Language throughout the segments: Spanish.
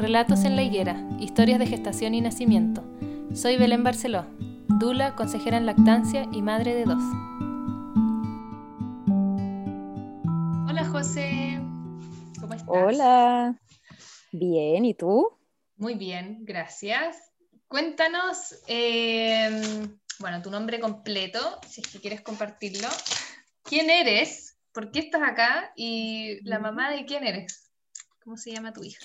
Relatos en la Higuera, historias de gestación y nacimiento. Soy Belén Barceló, Dula, consejera en lactancia y madre de dos. Hola José, ¿cómo estás? Hola, bien, ¿y tú? Muy bien, gracias. Cuéntanos, em, bueno, tu nombre completo, si es que quieres compartirlo. ¿Quién eres? ¿Por qué estás acá? ¿Y la mamá de quién eres? ¿Cómo se llama tu hija?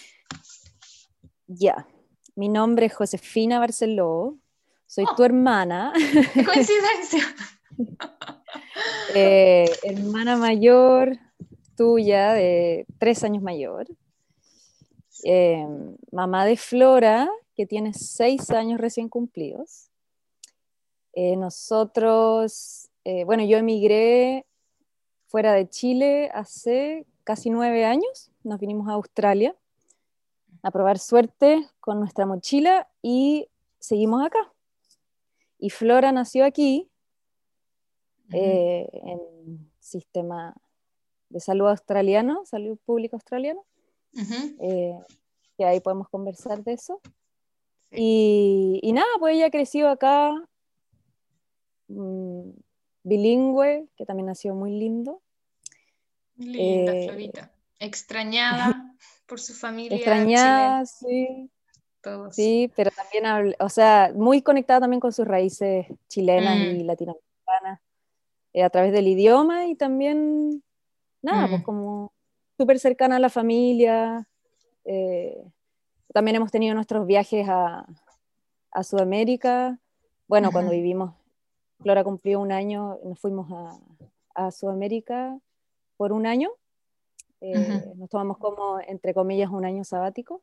Ya, mi nombre es Josefina Barceló, soy Oh. tu hermana, ¡Qué coincidencia! eh, hermana mayor tuya, de tres años mayor, eh, mamá de Flora, que tiene seis años recién cumplidos. Eh, nosotros, eh, bueno, yo emigré fuera de Chile hace casi nueve años, nos vinimos a Australia a probar suerte con nuestra mochila y seguimos acá. Y Flora nació aquí, eh, en sistema de salud australiano, salud pública eh, que ahí podemos conversar de eso. Sí. Y, y nada, pues ella creció acá, mm, bilingüe, que también nació muy lindo. Linda Eh, Florita. Extrañada por su familia Extrañada, sí, todos. sí, pero también, o sea, muy conectada también con sus raíces chilenas Mm. y latinoamericanas, eh, a través del idioma y también, nada, pues Mm. como súper cercana a la familia. eh, también hemos tenido nuestros viajes a, a Sudamérica. Bueno, cuando vivimos, Flora cumplió un año, nos fuimos a, a Sudamérica por un año. Eh, Ujú. Nos tomamos como, entre comillas, un año sabático.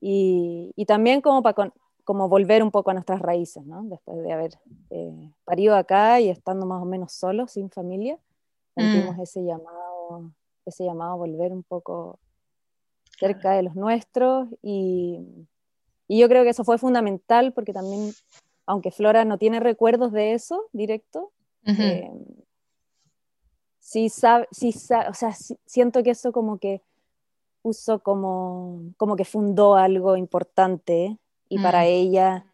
Y, y también como para como volver un poco a nuestras raíces, ¿no? Después de haber eh, parido acá y estando más o menos solos, sin familia, sentimos Mm. ese llamado, ese llamado a volver un poco cerca de los nuestros y, y yo creo que eso fue fundamental porque también, aunque Flora no tiene recuerdos de eso directo, Ujú. eh, sí sabe, sí o sea, siento que eso como que puso como, como que fundó algo importante y para Mm. ella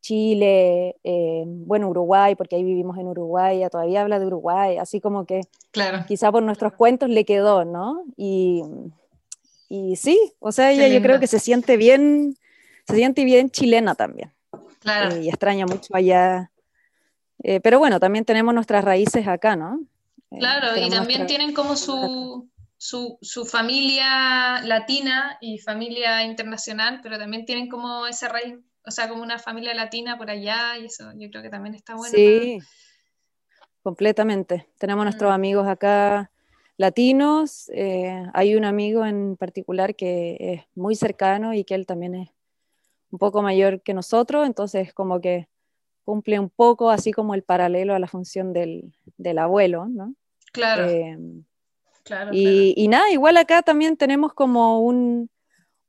Chile, eh, bueno, Uruguay, porque ahí vivimos en Uruguay, ella todavía habla de Uruguay, así como que Claro. quizá por nuestros cuentos le quedó, ¿no? Y, y sí, o sea, ella yo creo que se siente bien, se siente bien chilena también, Claro. eh, y extraña mucho allá. Eh, pero bueno, también tenemos nuestras raíces acá, ¿no? Claro, y también nuestra- tienen como su, su, su familia latina y familia internacional, pero también tienen como esa raíz, o sea, como una familia latina por allá, y eso yo creo que también está bueno. Sí, completamente. Tenemos nuestros Mm. amigos acá latinos. eh, hay un amigo en particular que es muy cercano y que él también es un poco mayor que nosotros, entonces como que cumple un poco así como el paralelo a la función del, del abuelo, ¿no? Claro, Eh, claro, y, y nada, igual acá también tenemos como un,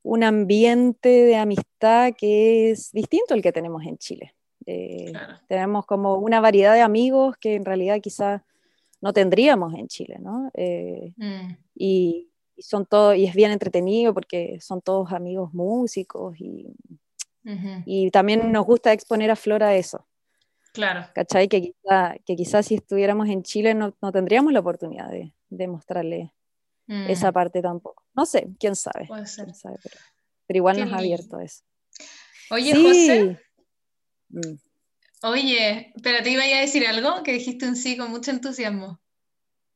un ambiente de amistad que es distinto al que tenemos en Chile. Eh, claro, tenemos como una variedad de amigos que en realidad quizás no tendríamos en Chile, ¿no? Eh, Mm, y, y son todos, y es bien entretenido porque son todos amigos músicos y, y también nos gusta exponer a Flora eso, Claro, ¿cachai? Que quizás que quizá si estuviéramos en Chile no, no tendríamos la oportunidad de, de mostrarle mm, esa parte tampoco. No sé, quién sabe, puede ser. quién sabe, pero, pero igual Qué nos ha abierto eso. Oye, Sí. José, Mm. oye, pero te iba a decir algo que dijiste un sí con mucho entusiasmo.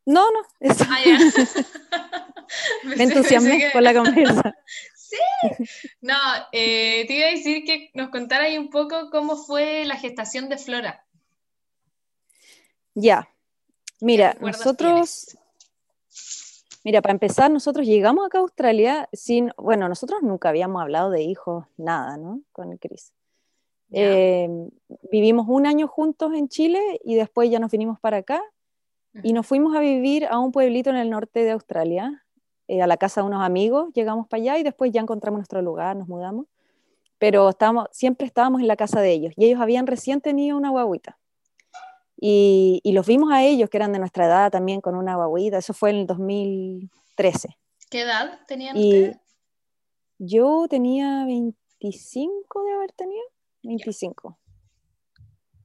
No, no, eso. Ah, ya. me entusiasmé que- con la conversa. Sí. No, eh, te iba a decir que nos contara ahí un poco cómo fue la gestación de Flora. Ya, mira, nosotros, mira, para empezar, nosotros llegamos acá a Australia sin, bueno, nosotros nunca habíamos hablado de hijos, nada, ¿no? Con Chris. Ya. Eh, vivimos un año juntos en Chile y después ya nos vinimos para acá y nos fuimos a vivir a un pueblito en el norte de Australia, eh, a la casa de unos amigos, llegamos para allá y después ya encontramos nuestro lugar, nos mudamos, pero estábamos, siempre estábamos en la casa de ellos y ellos habían recién tenido una guaguita. Y, y los vimos a ellos, que eran de nuestra edad también, con una guaguita, eso fue en el 2013. ¿Qué edad tenían Y ustedes? Yo tenía 25 de haber tenido, 25.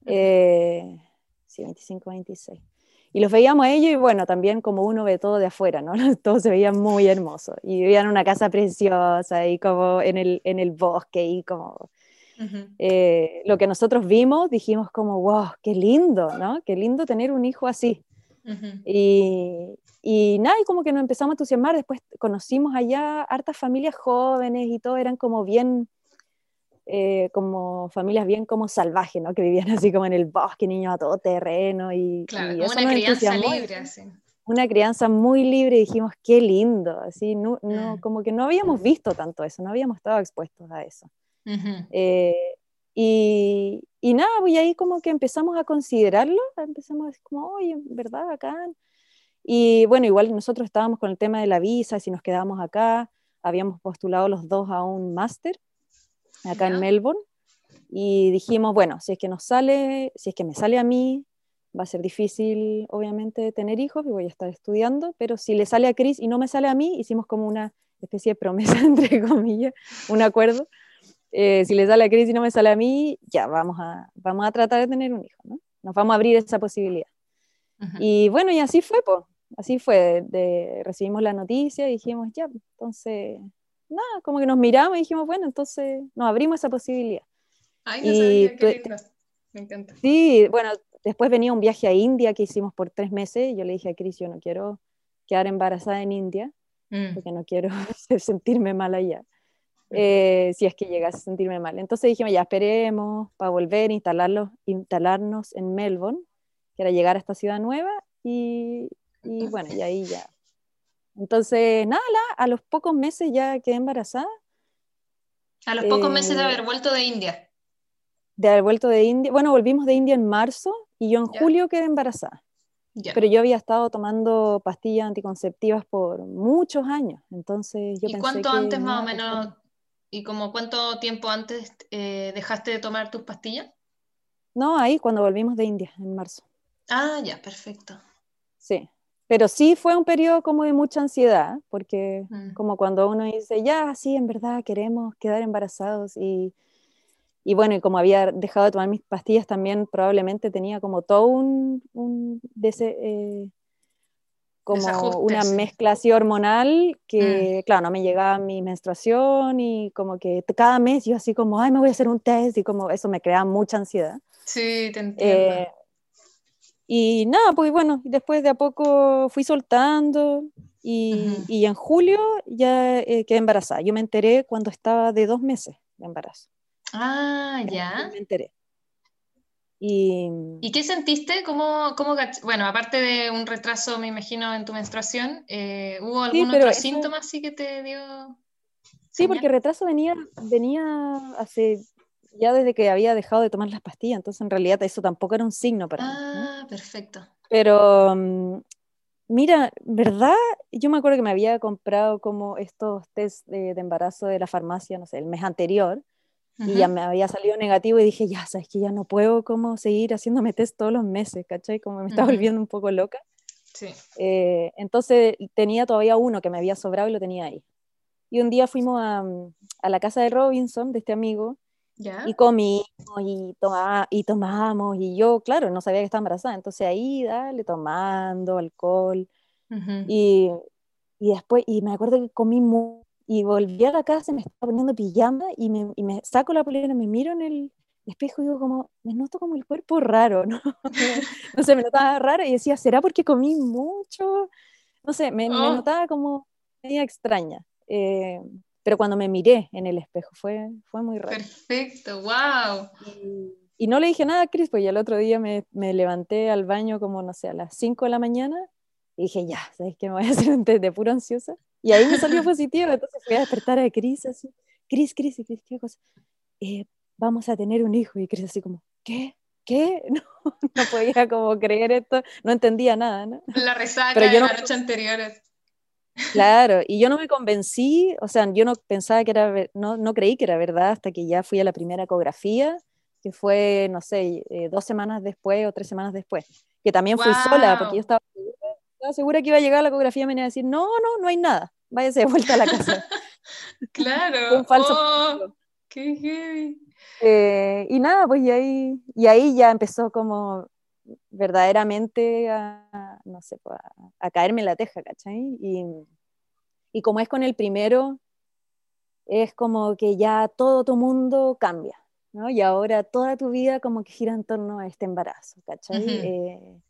Eh, sí, 25, 26. Y los veíamos a ellos y bueno, también como uno ve todo de afuera, ¿no? Todo se veía muy hermoso. Y vivían en una casa preciosa y como en el, en el bosque y como... Eh, lo que nosotros vimos, dijimos como, wow, qué lindo, ¿no? Qué lindo tener un hijo así. y, y nada, y como que nos empezamos a entusiasmar, después conocimos allá hartas familias jóvenes y todo, eran como bien eh, como familias bien como salvajes, ¿no? Que vivían así como en el bosque, niños a todo terreno y, claro, una crianza libre, así. Una crianza muy libre y dijimos, qué lindo, así, no, no, mm. como que no habíamos visto tanto eso, no habíamos estado expuestos a eso. Eh, y, y, nada, pues, y ahí como que empezamos a considerarlo, empezamos a decir como, oye, ¿verdad? Acá. Y bueno, igual nosotros estábamos con el tema de la visa, si nos quedábamos acá, habíamos postulado los dos a un máster acá en Melbourne, y dijimos, bueno, si es que nos sale, si es que me sale a mí, va a ser difícil, obviamente, tener hijos, y voy a estar estudiando, pero si le sale a Chris y no me sale a mí, hicimos como una especie de promesa, entre comillas, un acuerdo. Eh, si le sale a Chris y no me sale a mí, ya vamos a, vamos a tratar de tener un hijo, ¿no? Nos vamos a abrir esa posibilidad. Y bueno, y así fue, pues, así fue, de, recibimos la noticia y dijimos, ya, entonces nada, como que nos miramos y dijimos, bueno, entonces nos abrimos esa posibilidad. Ay, no y sabía, qué Me encanta. Sí, bueno, después venía un viaje a India que hicimos por tres meses y yo le dije a Cris, yo no quiero quedar embarazada en India mm. porque no quiero sentirme mal allá. Eh, si es que llegase a sentirme mal. Entonces dijimos, ya esperemos para volver a instalarlos, instalarnos en Melbourne, que era llegar a esta ciudad nueva y, y bueno, y ahí ya entonces, nada, a los pocos meses ya quedé embarazada. A los pocos meses de eh, haber vuelto de India. De haber vuelto de India. Bueno, volvimos de India en marzo y yo en julio quedé embarazada. Pero yo había estado tomando pastillas anticonceptivas por muchos años. Entonces yo ¿Y cuánto antes más o menos, y como cuánto tiempo antes eh, dejaste de tomar tus pastillas? No, ahí cuando volvimos de India, en marzo. Ah, ya, perfecto. Sí, pero sí fue un periodo como de mucha ansiedad, porque mm. como cuando uno dice, ya, sí, en verdad queremos quedar embarazados y, y bueno, y como había dejado de tomar mis pastillas, también probablemente tenía como todo un, un eh, como una mezcla así hormonal que, mm. claro, no me llegaba mi menstruación y como que cada mes yo así como, ay, me voy a hacer un test y como eso me creaba mucha ansiedad. Sí, te entiendo. Eh, y nada, pues bueno, después de a poco fui soltando y, y en julio ya eh, quedé embarazada. Yo me enteré cuando estaba de dos meses de embarazo. Ah, ya. Me enteré. Y, ¿Y qué sentiste? ¿Cómo, cómo, bueno, aparte de un retraso, me imagino, en tu menstruación, eh, ¿hubo algún otro síntoma así que te dio? Sí, porque el retraso venía, venía hace ya desde que había dejado de tomar las pastillas, entonces en realidad eso tampoco era un signo para ah, mí. Ah, perfecto. Pero mm, mira, ¿verdad? Yo me acuerdo que me había comprado como estos test de, embarazo de la farmacia, no sé, el mes anterior, y ya me había salido negativo y dije, ya, sabes que ya no puedo como seguir haciéndome test todos los meses, ¿cachai? Como me estaba volviendo un poco loca. Sí. Eh, entonces tenía todavía uno que me había sobrado y lo tenía ahí. Y un día fuimos a, a la casa de Robinson, de este amigo, y comimos y, toma, y tomamos, y yo, claro, no sabía que estaba embarazada, entonces ahí, dale, tomando alcohol, y, y, después, y me acuerdo que comí y volví a la casa, me estaba poniendo pijama, y me, y me saco la polera, me miro en el espejo y digo como, me noto como el cuerpo raro, ¿no? no sé, me notaba raro, y decía, ¿será porque comí mucho? No sé, me, me oh. notaba como media extraña. Eh, pero cuando me miré en el espejo fue, fue muy raro. Perfecto, wow. Y, no le dije nada a Cris, pues ya el otro día me, me, levanté al baño como, no sé, a las 5 de la mañana y dije, ya, ¿sabes qué? Me voy a hacer de puro ansiosa. Y ahí me salió positivo, entonces fui a despertar a Cris así, Cris, Cris, Cris, ¿qué cosa? Eh, vamos a tener un hijo. Y Cris así como, ¿qué? ¿Qué? No, no podía como creer esto, no entendía nada, ¿no? La resaca Pero de la noche anterior. Claro, y yo no me convencí, o sea, yo no pensaba que era, no, no creí que era verdad hasta que ya fui a la primera ecografía, que fue, no sé, eh, dos semanas después o tres semanas después, que también fui sola, porque yo estaba segura, que iba a llegar la ecografía y me iba a decir, no, no, no hay nada, váyase de vuelta a la casa. Claro. un falso oh, qué heavy. Eh, y nada, pues y ahí, y ahí ya empezó como verdaderamente a, no sé, pues, a, a caerme la teja, ¿cachai? Y, y como es con el primero, es como que ya todo tu mundo cambia, ¿no? Y ahora toda tu vida como que gira en torno a este embarazo, ¿cachai? Eh,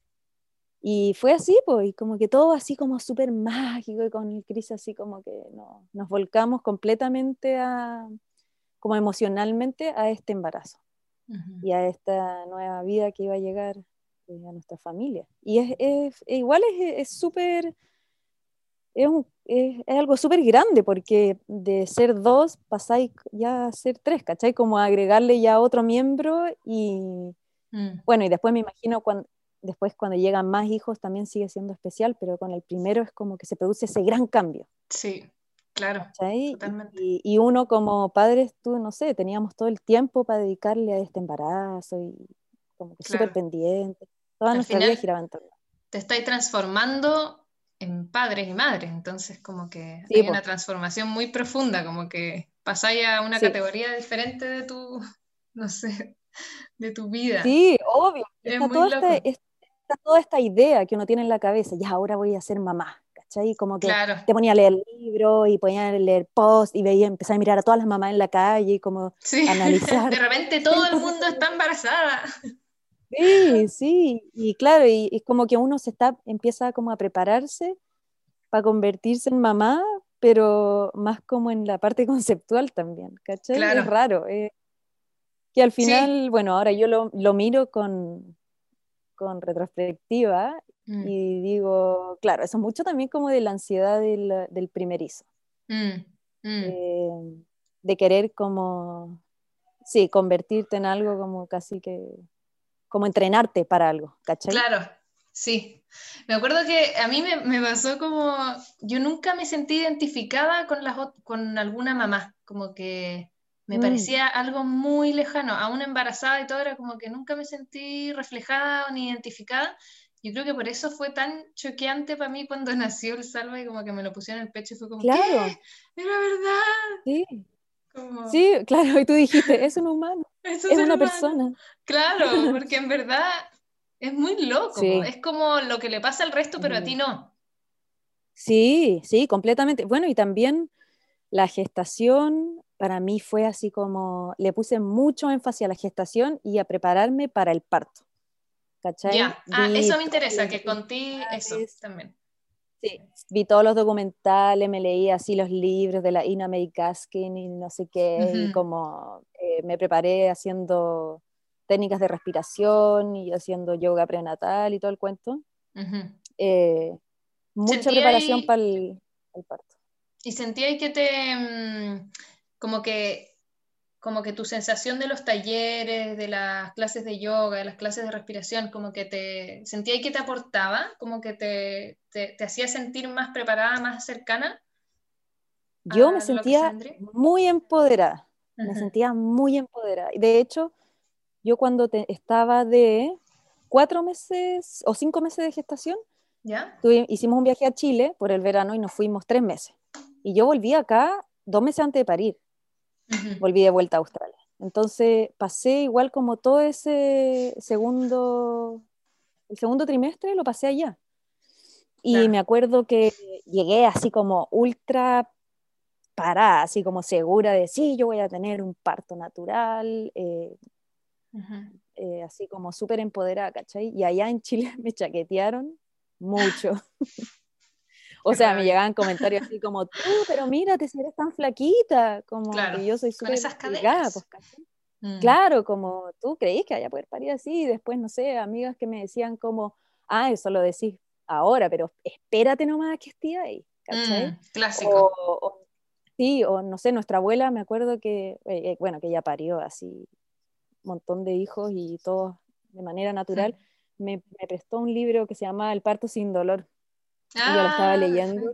y fue así, pues, y como que todo así como súper mágico y con el Cris así como que no, nos volcamos completamente a, como emocionalmente a este embarazo y a esta nueva vida que iba a llegar a nuestra familia. Y es, es- e igual es es súper, es, es- es algo súper grande porque de ser dos pasáis ya a ser tres, ¿cachai? Como agregarle ya otro miembro y Mm. bueno, y después me imagino cuando, después cuando llegan más hijos también sigue siendo especial, pero con el primero es como que se produce ese gran cambio. Sí, claro. Y, y uno como padres, tú, no sé, teníamos todo el tiempo para dedicarle a este embarazo y como que Claro. súper pendiente. Toda Al nuestra final- vida giraba en torno. Te estáis transformando en padres y madres, entonces como que Sí, hay una transformación muy profunda, como que pasáis a una Sí. categoría diferente de tu, no sé, de tu vida. Sí, obvio. Es Está, toda esta, está toda esta idea que uno tiene en la cabeza, ya ahora voy a ser mamá, ¿cachai? Como que Claro, te ponía a leer libros y ponía a leer post y veía, empezaba a mirar a todas las mamás en la calle y como sí. analizar. De repente todo el mundo está embarazada. Sí, sí, y claro, y es como que uno se está, empieza como a prepararse para convertirse en mamá, pero más como en la parte conceptual también, ¿cachai? Claro. Es raro, eh, que al Sí. final, bueno, ahora yo lo, lo miro con, con retrospectiva Mm, y digo, claro, eso es mucho también como de la ansiedad del, del primerizo, mm, mm. eh, de querer como, sí, convertirte en algo como casi que, como entrenarte para algo, ¿cachai? Claro, sí. Me acuerdo que a mí me, me pasó como, yo nunca me sentí identificada con, las, con alguna mamá, como que me Mm. parecía algo muy lejano, aún embarazada y todo, era como que nunca me sentí reflejada ni identificada. Yo creo que por eso fue tan choqueante para mí cuando nació el Salva y como que me lo pusieron en el pecho y fue como, Claro. ¿qué? Era verdad. Sí, Como, sí, claro, y tú dijiste, es un humano, es una humano. persona. Claro, porque en verdad es muy loco, Sí. es como lo que le pasa al resto, pero a ti no. Sí, sí, completamente. Bueno, y también la gestación para mí fue así como, le puse mucho énfasis a la gestación y a prepararme para el parto. ¿Cachai? Ya, ah, Vi eso me interesa, que conté eso también. Sí, vi todos los documentales, me leí así los libros de la Ina May Gaskin y no sé qué, y como eh, me preparé haciendo técnicas de respiración y haciendo yoga prenatal y todo el cuento. Eh, mucha Sentí preparación ahí- para el, el parto. Y sentí ahí que te, mm, como que, como que tu sensación de los talleres, de las clases de yoga, de las clases de respiración, como que te, sentí ahí que te aportaba, como que te, te, te hacía sentir más preparada, más cercana. Yo me sentía muy empoderada, me sentía muy empoderada. De hecho, yo cuando te- estaba de cuatro meses o cinco meses de gestación, ¿Ya? tuve- hicimos un viaje a Chile por el verano y nos fuimos tres meses. Y yo volví acá dos meses antes de parir, volví de vuelta a Australia. Entonces pasé igual como todo ese segundo, el segundo trimestre lo pasé allá. Y Claro. me acuerdo que llegué así como ultra parada, así como segura de sí, yo voy a tener un parto natural, eh, eh, así como súper empoderada, ¿cachai? Y allá en Chile me chaquetearon mucho. o sea, me llegaban comentarios así como, tú, pero mírate si eres tan flaquita, como Claro, que yo soy súper delgada, pues, ¿cachai? Mm. Claro, como tú creís que vaya a poder parir así, y después, no sé, amigas que me decían como, ah, eso lo decís ahora, pero espérate nomás que esté ahí, ¿cachai? Mm, clásico. O, o- sí, o no sé, nuestra abuela, me acuerdo que, eh, eh, bueno, que ella parió así un montón de hijos y todos de manera natural, me, me prestó un libro que se llama El parto sin dolor. yo lo estaba Ah, leyendo.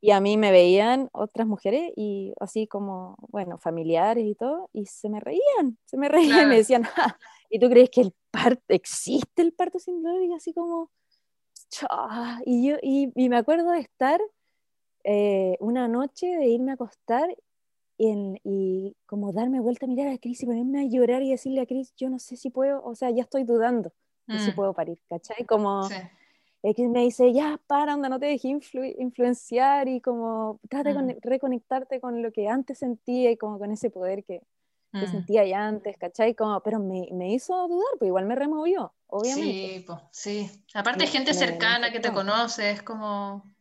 Y a mí me veían otras mujeres y así como, bueno, familiares y todo, y se me reían, se me reían y me decían, "Ja, ¿y tú crees que el parto, existe el parto sin dolor? Y así como, y yo, y, y me acuerdo de estar eh, una noche, de irme a acostar y como darme vuelta a mirar a Cris y ponerme a llorar y decirle a Cris, yo no sé si puedo, o sea, ya estoy dudando de si Mm, puedo parir, ¿cachai? Como sí. X me dice, ya, para, onda, no te dejes influ- influenciar y como trata de Mm. conne- reconectarte con lo que antes sentía y como con ese poder que, que Mm. sentía ya antes, ¿cachai? Como, pero me, me hizo dudar, pues igual me removió, obviamente. Sí, po, sí. Aparte Me- gente me- cercana que te conoce, es como...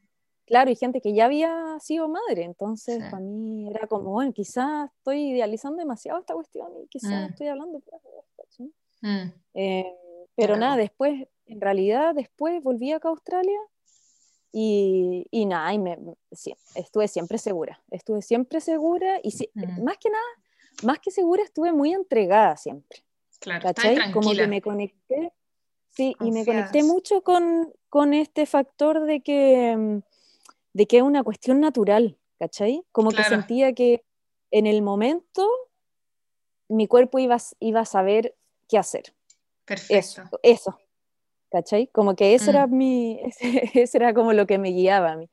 Claro, y gente que ya había sido madre, entonces Sí. para mí era como, bueno, quizás estoy idealizando demasiado esta cuestión y quizás Mm. estoy hablando. ¿cachai? mm, Eh, pero Claro. nada, después, en realidad, después volví acá a Australia y, y nada, y me, sí, estuve siempre segura, estuve siempre segura y si- Mm. más que nada, más que segura, estuve muy entregada siempre, claro, ¿cachai? Como que me conecté, sí, y me conecté mucho con, con este factor de que, mm, de que es una cuestión natural, ¿cachai? Como que Claro. sentía que en el momento mi cuerpo iba, iba a saber qué hacer. Perfecto. Eso, eso. ¿Cachai? Como que ese Mm. era mi, ese, ese era como lo que me guiaba a mí.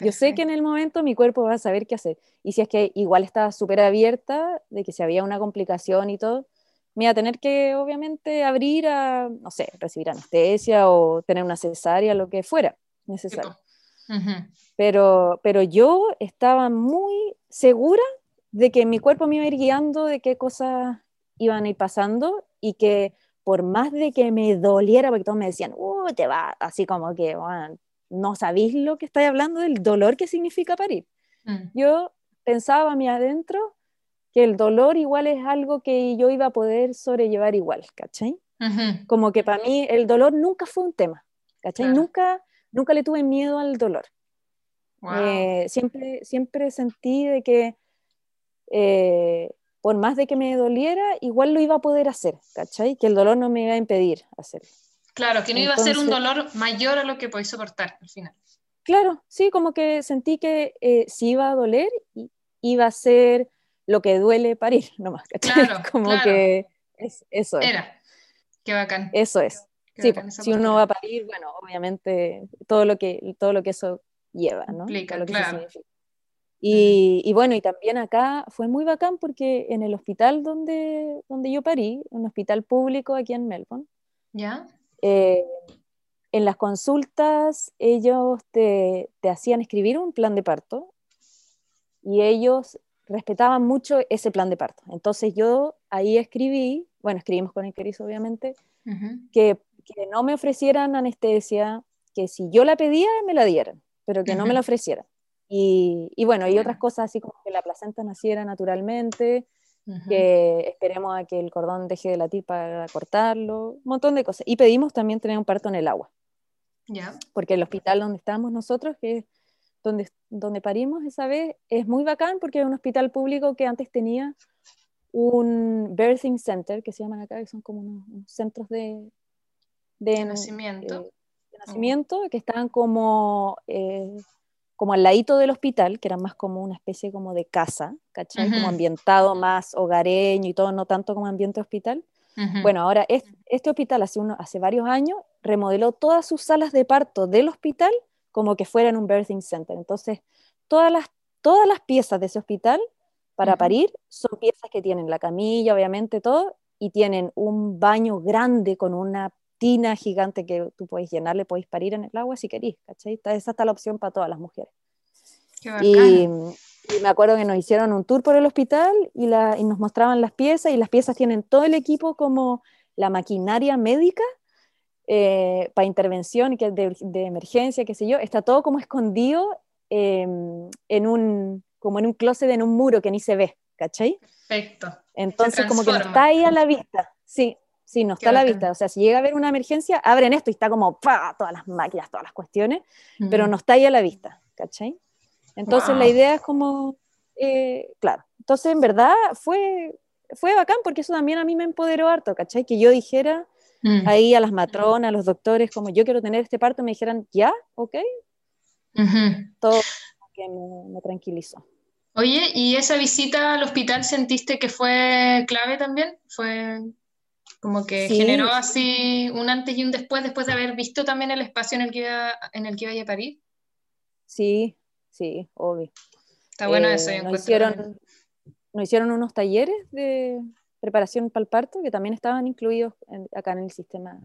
Yo sé que en el momento mi cuerpo va a saber qué hacer. Y si es que igual estaba súper abierta de que si había una complicación y todo, me iba a tener que obviamente abrir a, no sé, recibir anestesia o tener una cesárea, lo que fuera necesario. Pero, pero yo estaba muy segura de que mi cuerpo me iba a ir guiando de qué cosas iban a ir pasando y que por más de que me doliera, porque todos me decían, uh, te va, así como que, "Bueno, no sabéis lo que estáis hablando del dolor que significa parir. Mm, Yo pensaba a mí adentro que el dolor igual es algo que yo iba a poder sobrellevar igual, ¿cachai? Como que para mí el dolor nunca fue un tema, ¿cachai? Nunca, nunca le tuve miedo al dolor. Wow. Eh, siempre, siempre sentí de que eh, por más de que me doliera, igual lo iba a poder hacer, ¿cachai? Que el dolor no me iba a impedir hacerlo. Claro, que no iba a ser un dolor mayor a lo que podéis soportar al final. Claro, sí, como que sentí que eh, si iba a doler, iba a ser lo que duele parir, nomás, ¿cachai? Claro, como claro. que es- eso es, Era. Qué bacán. eso es. Sí, pues, si uno va a parir, bueno, obviamente todo lo que, todo lo que eso lleva, ¿no? Implica, lo que eso significa. Y, y bueno, y también acá fue muy bacán porque en el hospital donde, donde yo parí, un hospital público aquí en Melbourne, ¿Ya? eh, en las consultas ellos te, te hacían escribir un plan de parto y ellos respetaban mucho ese plan de parto. Entonces yo ahí escribí, bueno, escribimos con el Cris obviamente, que, que no me ofrecieran anestesia, que si yo la pedía me la dieran, pero que no me la ofrecieran. Y, y bueno, y otras cosas así como que la placenta naciera naturalmente, que esperemos a que el cordón deje de latir para cortarlo, un montón de cosas. Y pedimos también tener un parto en el agua, porque el hospital donde estábamos nosotros, que es donde, donde parimos esa vez, es muy bacán porque es un hospital público que antes tenía un birthing center, que se llaman acá, que son como unos, unos centros de, De nacimiento. eh, de nacimiento, que estaban como, eh, como al ladito del hospital, que eran más como una especie como de casa, ¿cachai? Como ambientado más hogareño y todo, no tanto como ambiente hospital. Bueno, ahora es- este hospital hace, uno, hace varios años remodeló todas sus salas de parto del hospital como que fueran un birthing center. Entonces, todas las, todas las piezas de ese hospital para parir son piezas que tienen la camilla, obviamente todo, y tienen un baño grande con una tina gigante que tú puedes llenarle, podéis parir en el agua si querís, ¿cachai? Esa está la opción para todas las mujeres. Qué. Y, y me acuerdo que nos hicieron un tour por el hospital y, la, y nos mostraban las piezas y las piezas tienen todo el equipo como la maquinaria médica eh, para intervención que de, de emergencia, qué sé yo, está todo como escondido eh, en un, como en un closet, en un muro que ni se ve, ¿cachai? Perfecto. Entonces como que no está ahí a la vista, sí, sí, no está a la vista, o sea, si llega a haber una emergencia, abren esto y está como ¡pa! todas las máquinas, todas las cuestiones, pero no está ahí a la vista, ¿cachai? Entonces la idea es como, eh, claro, entonces en verdad fue, fue bacán porque eso también a mí me empoderó harto, ¿cachai? Que yo dijera Mm. ahí a las matronas, a los doctores, como yo quiero tener este parto, me dijeran, ya, ok, todo que me, me tranquilizó. Oye, ¿y esa visita al hospital sentiste que fue clave también? ¿Fue como que Sí. generó así un antes y un después, después de haber visto también el espacio en el que iba, en el que iba a parir? Sí, sí, obvio. Está bueno Eh, eso, yo nos hicieron, nos hicieron unos talleres de preparación para el parto que también estaban incluidos acá en el sistema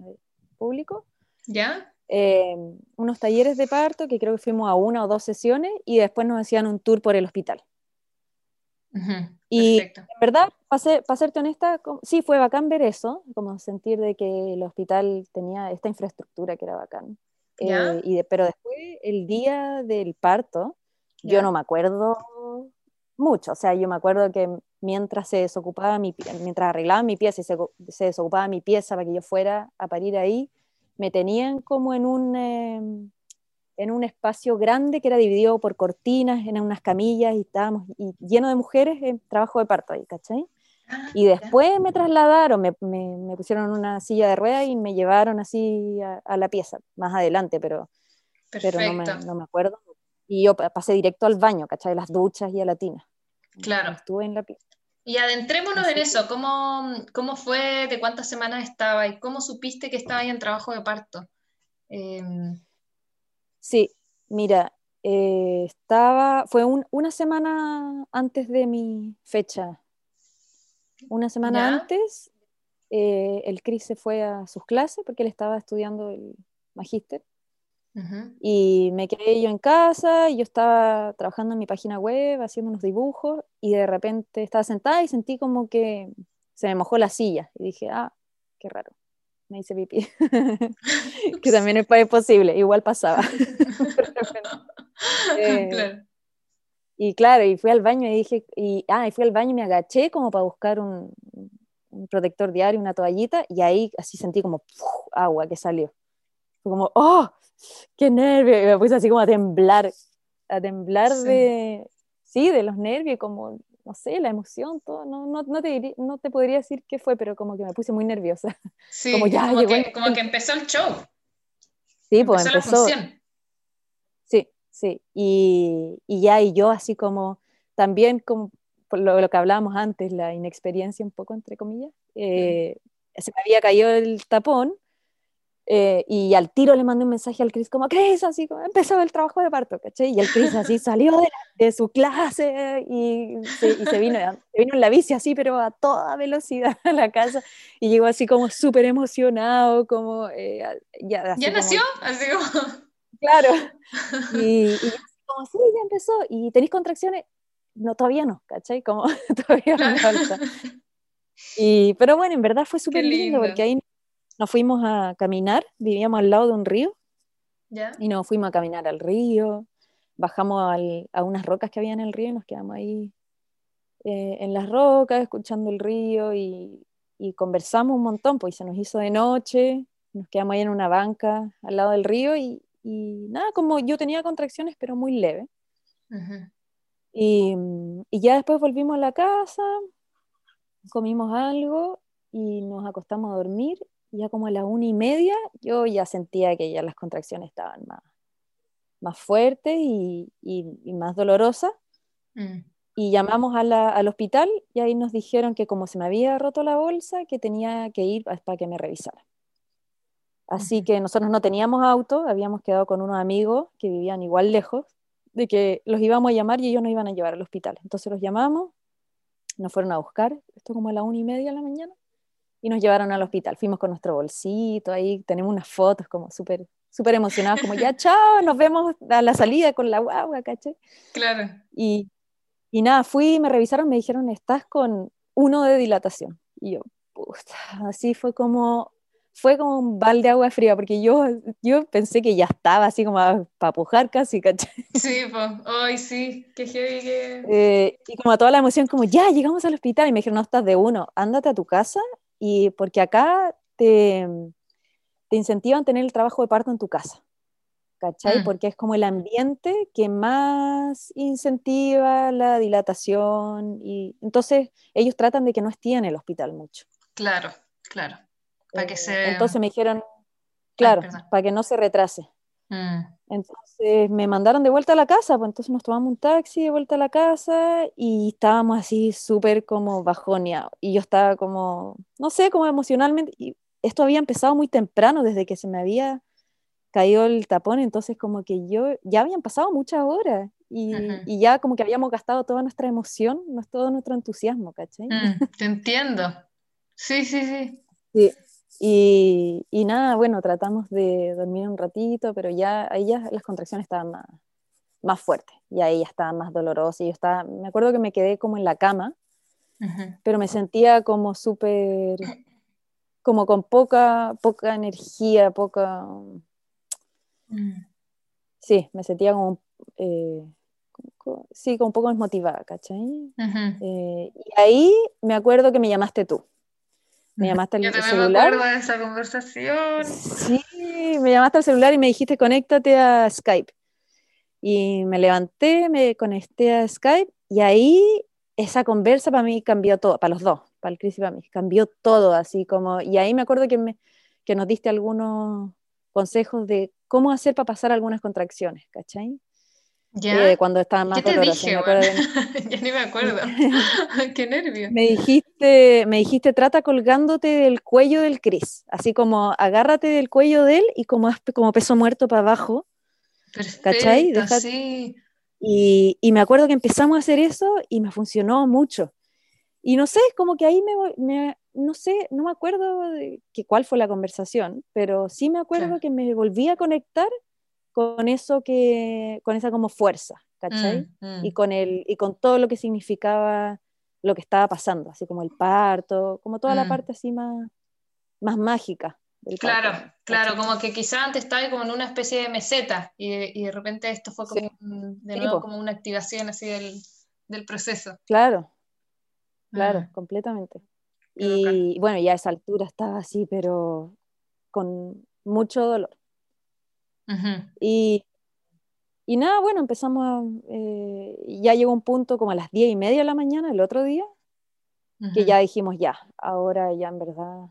público. ¿Ya? Eh, unos talleres de parto que creo que fuimos a una o dos sesiones y después nos hacían un tour por el hospital. Y en verdad, para, para serte honesta, sí fue bacán ver eso, como sentir de que el hospital tenía esta infraestructura que era bacán. Eh, y pero después, el día del parto, yo no me acuerdo mucho, o sea, yo me acuerdo que mientras se desocupaba mi, mientras arreglaba mi pieza y se, se desocupaba mi pieza para que yo fuera a parir ahí, me tenían como en un, em, en un espacio grande que era dividido por cortinas, en unas camillas y estábamos y lleno de mujeres en trabajo de parto ahí, ¿cachai? Ah, y después me trasladaron, me, me, pusieron una silla de ruedas y me llevaron así a, la pieza, más adelante, pero, pero no, me, no, me, acuerdo. Y yo pasé directo al baño, ¿cachai? Las duchas y a la tina. Claro. Estuve en la pieza. Y adentrémonos en eso, ¿Cómo, ¿cómo, fue, de cuántas semanas estaba y cómo supiste que estaba ahí en trabajo de parto? Em, sí, mira, eh, estaba, fue una semana antes de mi fecha. Una semana antes, eh, el Cris se fue a sus clases porque él estaba estudiando el magíster. Y me quedé yo en casa y yo estaba trabajando en mi página web, haciendo unos dibujos y de repente estaba sentada y sentí como que se me mojó la silla y dije, ah, qué raro, me hice pipí. que también es, posible, igual pasaba. Eh, y claro, y fui al baño y dije, y, ah, y fui al baño y me agaché como para buscar un, un protector diario, una toallita, y ahí así sentí como agua que salió. Fue como, ¡oh! qué nervio, y me puse así como a temblar, a temblar de, sí, de los nervios, como, no sé, la emoción, todo, no, no, no, te, no te podría decir qué fue, pero como que me puse muy nerviosa. Sí, como, ya, como, que, como que empezó el show. Sí, pues empezó. Sí, sí, y, y, ya, y yo así como, también como lo, lo, que hablábamos antes, la inexperiencia un poco, entre comillas, eh, se me había caído el tapón, eh, y al tiro le mandé un mensaje al Cris como, Cris, así como empezó el trabajo de parto, ¿caché? Y el Cris así salió de, de, su clase y, se, y se, vino, se vino en la bici así, pero a toda velocidad a la casa y llegó así como súper emocionado, como... Eh, ya, ¿Ya nació? Así como... Claro. Y, y como, sí, ya empezó. ¿Y tenéis contracciones? No, todavía no, ¿cachai? Como todavía no falta. Y, pero bueno, en verdad fue súper lindo porque ahí nos fuimos a caminar, vivíamos al lado de un río, y nos fuimos a caminar al río, bajamos a unas rocas que había en el río y nos quedamos ahí eh, en las rocas, escuchando el río y, conversamos un montón, pues se nos hizo de noche, nos quedamos ahí en una banca al lado del río y, nada, como yo tenía contracciones, pero muy leve. y, y, ya después volvimos a la casa, comimos algo y nos acostamos a dormir ya como a la una y media, yo ya sentía que ya las contracciones estaban más, más fuertes y, y, más dolorosas. Mm. Y llamamos a la, al hospital y ahí nos dijeron que como se me había roto la bolsa, que tenía que ir para que me revisara. Así que nosotros no teníamos auto, habíamos quedado con unos amigos que vivían igual lejos, de que los íbamos a llamar y ellos nos iban a llevar al hospital. Entonces los llamamos, nos fueron a buscar, esto como a la una y media de la mañana, y nos llevaron al hospital. Fuimos con nuestro bolsito, ahí tenemos unas fotos como súper súper emocionados, como ya, chao, nos vemos a la salida con la guagua, ¿caché? Claro. Y, y nada, fui, me revisaron, me dijeron, estás con uno de dilatación. Y yo, puta, así fue como, fue como un balde de agua fría, porque yo, yo pensé que ya estaba así como para pujar casi, ¿caché? Sí, pues, hoy sí, qué heavy que... Eh, y como toda la emoción, como ya, llegamos al hospital, y me dijeron, no, estás de uno, ándate a tu casa y porque acá te, te incentivan a tener el trabajo de parto en tu casa. ¿Cachai? Mm. Porque es como el ambiente que más incentiva la dilatación y entonces ellos tratan de que no esté en el hospital mucho. Claro, claro. Para que eh, se... Entonces me dijeron, claro, para que no se retrase. Mm. Entonces me mandaron de vuelta a la casa, pues entonces nos tomamos un taxi de vuelta a la casa y estábamos así súper como bajoneados. Y yo estaba como, no sé, como emocionalmente. Y esto había empezado muy temprano, desde que se me había caído el tapón, entonces como que yo, ya habían pasado muchas horas y, y, ya como que habíamos gastado toda nuestra emoción, todo nuestro entusiasmo, ¿cachai? Mm, te entiendo. Sí, sí, sí. sí. Y, y, nada, bueno, tratamos de dormir un ratito, pero ya ahí ya las contracciones estaban más, más fuertes, y ahí ya estaban más dolorosas. Y yo estaba, me acuerdo que me quedé como en la cama, pero me sentía como súper, como con poca, poca energía, poca... Mm. Sí, me sentía como, eh, sí, como un poco desmotivada, ¿cachai? Eh, y ahí me acuerdo que me llamaste tú. Me llamaste al celular. me acuerdo de esa conversación. Sí, me llamaste al celular y me dijiste conéctate a Skype. Y me levanté, me conecté a Skype y ahí esa conversa para mí cambió todo, para los dos, para el Chris y para mí, cambió todo, así como, y ahí me acuerdo que, me, que nos diste algunos consejos de cómo hacer para pasar algunas contracciones, ¿cachai? ¿Ya? Eh, cuando estaba más ¿Qué te dije, ya ni me acuerdo. Qué nervio. Me dijiste, me dijiste, trata colgándote del cuello del Chris, así como agárrate del cuello de él y como, como peso muerto para abajo. Perfecto, ¿Cachai? sí. Y, me acuerdo que empezamos a hacer eso y me funcionó mucho. Y no sé, como que ahí me, no sé, no me acuerdo de que cuál fue la conversación, pero sí me acuerdo que me volví a conectar con eso que, con esa como fuerza, ¿cachai? Mm, mm. Y, con el, y con todo lo que significaba lo que estaba pasando, así como el parto, como toda la mm. parte así más, más mágica. Claro, claro, como que quizá antes estaba como en una especie de meseta y de, y de repente esto fue como, de nuevo como una activación así del, del proceso. Claro, claro, ah. completamente. Y bueno, ya a esa altura estaba así, pero con mucho dolor. y, y, nada, bueno, empezamos, a, eh, ya llegó un punto como a las diez y media de la mañana, el otro día, que ya dijimos, ya, ahora ya en verdad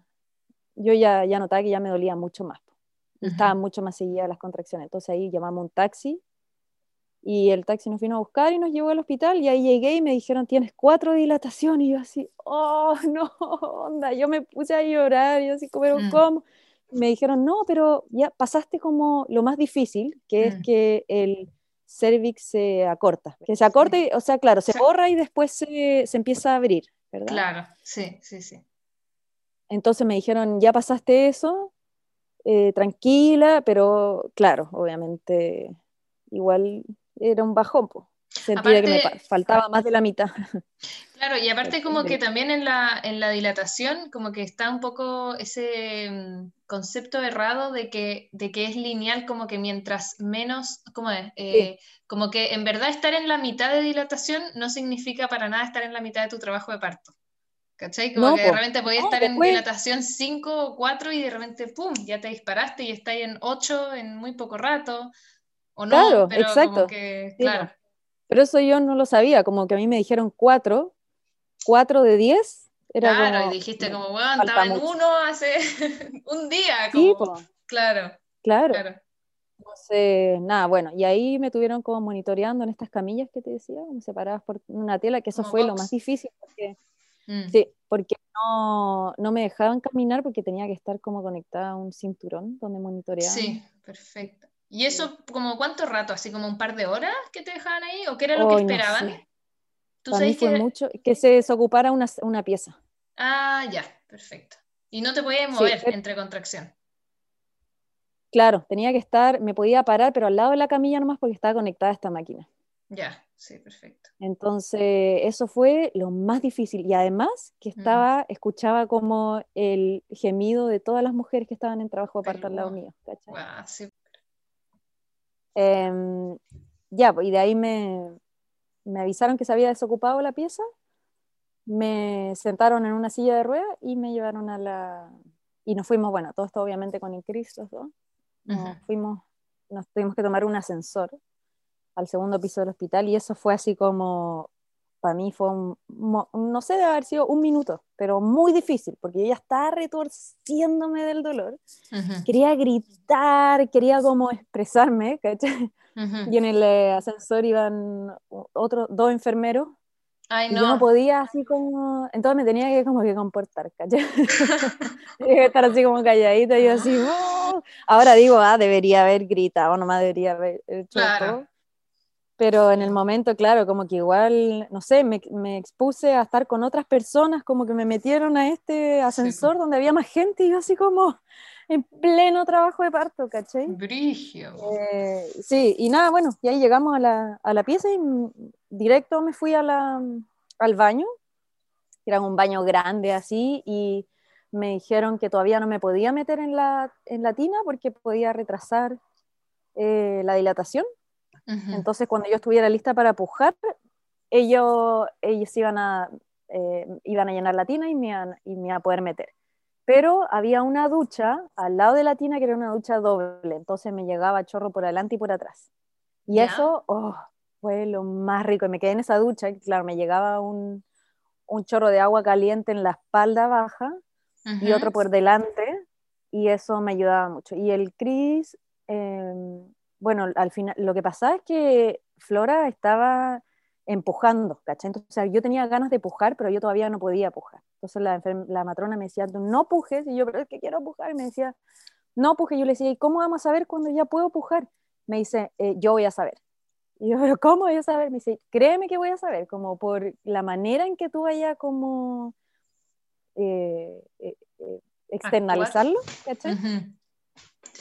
yo ya, ya notaba que ya me dolía mucho más. estaba mucho más seguida las contracciones. Entonces ahí llamamos un taxi y el taxi nos vino a buscar y nos llevó al hospital y ahí llegué y me dijeron, tienes cuatro dilataciones. Y yo así, oh, no, onda, yo me puse a llorar y así, pero mm. ¿cómo? Me dijeron, no, pero ya pasaste como lo más difícil, que es mm. que el cervix se acorta. Que se acorta, o sea, claro, se borra y después se, se empieza a abrir, ¿verdad? Claro, sí, sí, sí. Entonces me dijeron, ya pasaste eso, eh, tranquila, pero claro, obviamente igual era un bajón, sentía que me faltaba más de la mitad. Claro, y aparte como que también en la, en la dilatación como que está un poco ese mm, concepto errado de que, de que es lineal, como que mientras menos, ¿cómo es? Eh, como que en verdad estar en la mitad de dilatación no significa para nada estar en la mitad de tu trabajo de parto. ¿Cachai? Como que de repente podías estar en dilatación 5 o 4 y de repente, ¡pum!, ya te disparaste y estás en 8 en muy poco rato. O no, claro, pero exacto. que, claro. Pero eso yo no lo sabía, como que a mí me dijeron 4, 4 de 10. Era claro, y dijiste como, bueno, estaba en 1 hace un día. Como, sí, claro, claro. Claro. Entonces, nada, bueno, y ahí me tuvieron como monitoreando en estas camillas que te decía, separadas por una tela, que eso fue lo más difícil, porque Mm. Sí, porque no, no, me dejaban caminar porque tenía que estar como conectada a un cinturón donde monitoreaban. Sí, perfecto. ¿Y eso como cuánto rato? ¿Así como un par de horas que te dejaban ahí? ¿O qué era lo que esperaban? ¿Tú Para mí fue que... mucho que se desocupara una, una, pieza. Ah, ya, perfecto. Y no te podías mover entre contracción. Claro, tenía que estar, me podía parar, pero al lado de la camilla nomás porque estaba conectada a esta máquina. Ya, sí, perfecto. Entonces, eso fue lo más difícil. Y además que mm. estaba, escuchaba como el gemido de todas las mujeres que estaban en trabajo de parto al lado mío. Em, ya, pues, y de ahí me, me avisaron que se había desocupado la pieza, me sentaron en una silla de ruedas y me llevaron a la... Y nos fuimos, bueno, todo esto obviamente con el Cristo, Nos fuimos, nos tuvimos que tomar un ascensor al segundo piso del hospital y eso fue así como, para mí fue un, no sé, debe haber sido un minuto, pero muy difícil, porque yo ya estaba retorciéndome del dolor. Quería gritar, quería como expresarme, Y en el eh, ascensor iban otros dos enfermeros. Ay, no. Y yo no podía así como, entonces me tenía que como que comportar, ¿cachai? tenía que estar así como calladita y yo así, oh". ahora digo, ah, debería haber gritado, nomás debería haber hecho claro. Pero en el momento, claro, como que igual, no sé, me, me, expuse a estar con otras personas, como que me metieron a este ascensor donde había más gente y yo así como en pleno trabajo de parto, ¿cachai? Brigio. Eh, sí, y nada, bueno, y ahí llegamos a la, a la pieza y directo me fui a la, al baño, era un baño grande así, y me dijeron que todavía no me podía meter en la, en la tina porque podía retrasar eh, la dilatación. Entonces, cuando yo estuviera lista para pujar, ellos, ellos iban, a, eh, iban a llenar la tina y me, iban, y me iban a poder meter. Pero había una ducha al lado de la tina que era una ducha doble, entonces me llegaba chorro por adelante y por atrás. Y eso oh, fue lo más rico. Y me quedé en esa ducha, y claro, me llegaba un, un chorro de agua caliente en la espalda baja y otro por delante, y eso me ayudaba mucho. Y el Cris, em, bueno, al final, lo que pasaba es que Flora estaba empujando, ¿cachai? Entonces yo tenía ganas de pujar, pero yo todavía no podía pujar. Entonces la, la matrona me decía, no pujes, y yo, pero es que quiero pujar, y me decía, no pujes, yo le decía, ¿y cómo vamos a saber cuando ya puedo pujar? Me dice, eh, yo voy a saber. Y yo, pero ¿cómo voy a saber? Me dice, créeme que voy a saber, como por la manera en que tú vayas como eh, eh, externalizarlo, ¿cachai?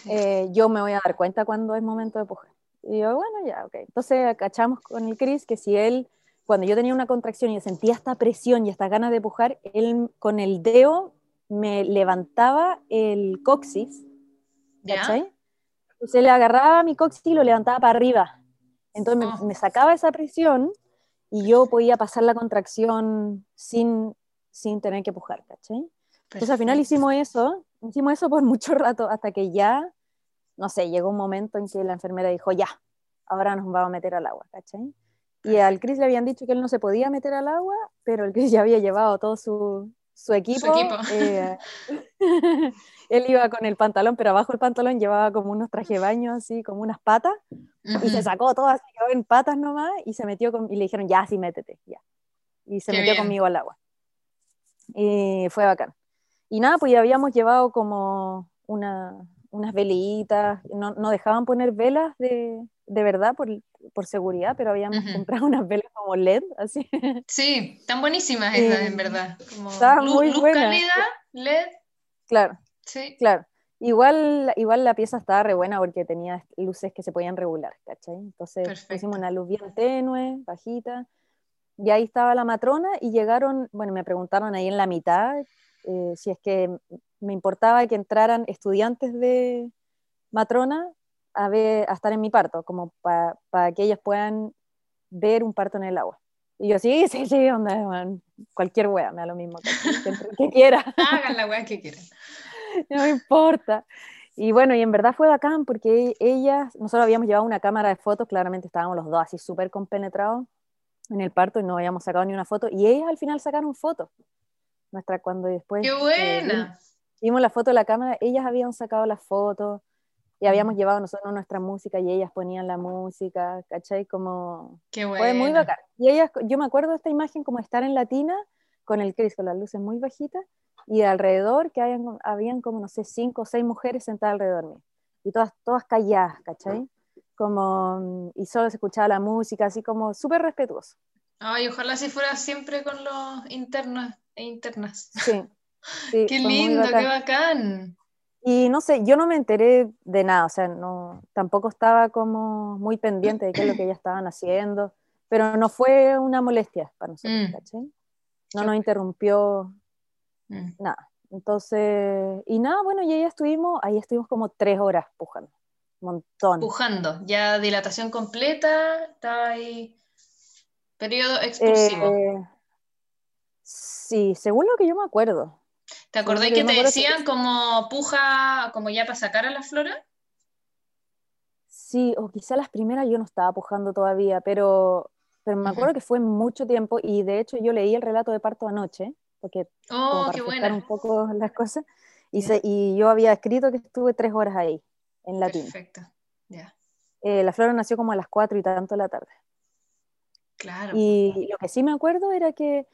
Eh, yo me voy a dar cuenta cuando es momento de pujar. Y yo, bueno, ya, ok. Entonces, cachamos con el Chris que si él, cuando yo tenía una contracción y sentía esta presión y esta ganas de pujar, él con el dedo me levantaba el coxis, ¿cachai? Entonces le agarraba mi coxis y lo levantaba para arriba. Entonces me, oh. me, sacaba esa presión y yo podía pasar la contracción sin, sin tener que pujar, ¿cachai? Entonces al final hicimos eso, hicimos eso por mucho rato, hasta que ya, no sé, llegó un momento en que la enfermera dijo, ya, ahora nos vamos a meter al agua, ¿cachai? Y al Chris le habían dicho que él no se podía meter al agua, pero el Chris ya había llevado todo su, su equipo. Su equipo. Eh, él iba con el pantalón, pero abajo el pantalón llevaba como unos traje de baño, así, como unas patas, y se sacó todo así, en patas nomás, y se metió con, y le dijeron, ya, sí, métete, ya. Y se metió conmigo al agua. Y fue bacán. Y nada, pues ya habíamos llevado como una, unas velitas, no, no, dejaban poner velas de, de verdad por, por, seguridad, pero habíamos comprado unas velas como LED, así. Sí, tan buenísimas esas, en verdad. Como luz, muy luz cálida, LED. Claro, Sí. claro. Igual, igual la pieza estaba re buena porque tenía luces que se podían regular, ¿cachai? Entonces Perfecto. pusimos una luz bien tenue, bajita, y ahí estaba la matrona y llegaron, bueno, me preguntaron ahí en la mitad eh, si es que me importaba que entraran estudiantes de matrona a, ver, a estar en mi parto, como para que ellas puedan ver un parto en el agua. Y yo, sí, sí, sí, onda, man, cualquier wea, me da lo mismo, que, quiera, Hagan la weá que quieran. no me importa. Y bueno, y en verdad fue bacán porque ellas, nosotros habíamos llevado una cámara de fotos, claramente estábamos los dos así súper compenetrados en el parto y no habíamos sacado ni una foto, y ellas al final sacaron fotos. Nuestra, cuando después ¡Qué eh, buena! vimos la foto de la cámara, ellas habían sacado las fotos y habíamos llevado nosotros nuestra música y ellas ponían la música, ¿cachai? Como ¡Qué buena! fue muy bacán. Y ellas, yo me acuerdo de esta imagen como estar en Latina con el Cris, con las luces muy bajitas y alrededor que habían, habían como, no sé, cinco o seis mujeres sentadas alrededor mío y todas, todas calladas, ¿cachai? Como, y solo se escuchaba la música, así como súper respetuoso. Ay, ojalá si fuera siempre con los internos e internas. Sí. sí, ¡Qué lindo, bacán. qué bacán! Y no sé, yo no me enteré de nada, o sea, no, tampoco estaba como muy pendiente de qué es lo que ellas estaban haciendo, pero no fue una molestia para nosotros, Mm. ¿cachai? No nos interrumpió Mm. nada. Entonces, y nada, bueno, y ahí estuvimos, ahí estuvimos como tres horas pujando, un montón. Pujando, ya dilatación completa, está ahí. Periodo expulsivo. Eh, sí, según lo que yo me acuerdo. ¿Te acordás que que te decían como puja, como ya para sacar a la flora? Sí, o quizá las primeras yo no estaba pujando todavía, pero, pero me acuerdo que fue mucho tiempo y de hecho yo leí el relato de parto anoche, porque como Oh, para qué refrescar buena. un poco las cosas, y, se- y yo había escrito que estuve tres horas ahí, en latín. Perfecto. Ya, Eh, la flora nació como a las cuatro y tanto de la tarde. claro. Y lo que sí me acuerdo era que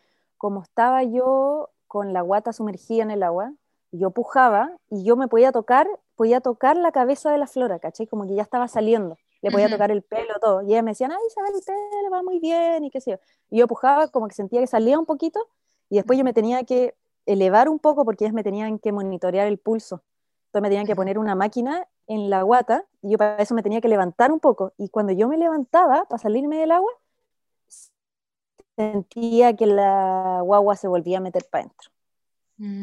como estaba yo con la guata sumergida en el agua, yo pujaba y yo me podía tocar, podía tocar la cabeza de la flora, ¿cachai? Como que ya estaba saliendo. le podía Ujú. tocar el pelo, todo. Y ellas me decían, ay, Isabel, el pelo va muy bien, y qué sé yo. Y yo pujaba como que sentía que salía un poquito, y después yo me tenía que elevar un poco porque ellas me tenían que monitorear el pulso. Entonces me tenían que poner una máquina en la guata, y yo para eso me tenía que levantar un poco. Y cuando yo me levantaba para salirme del agua, sentía que la guagua se volvía a meter para adentro.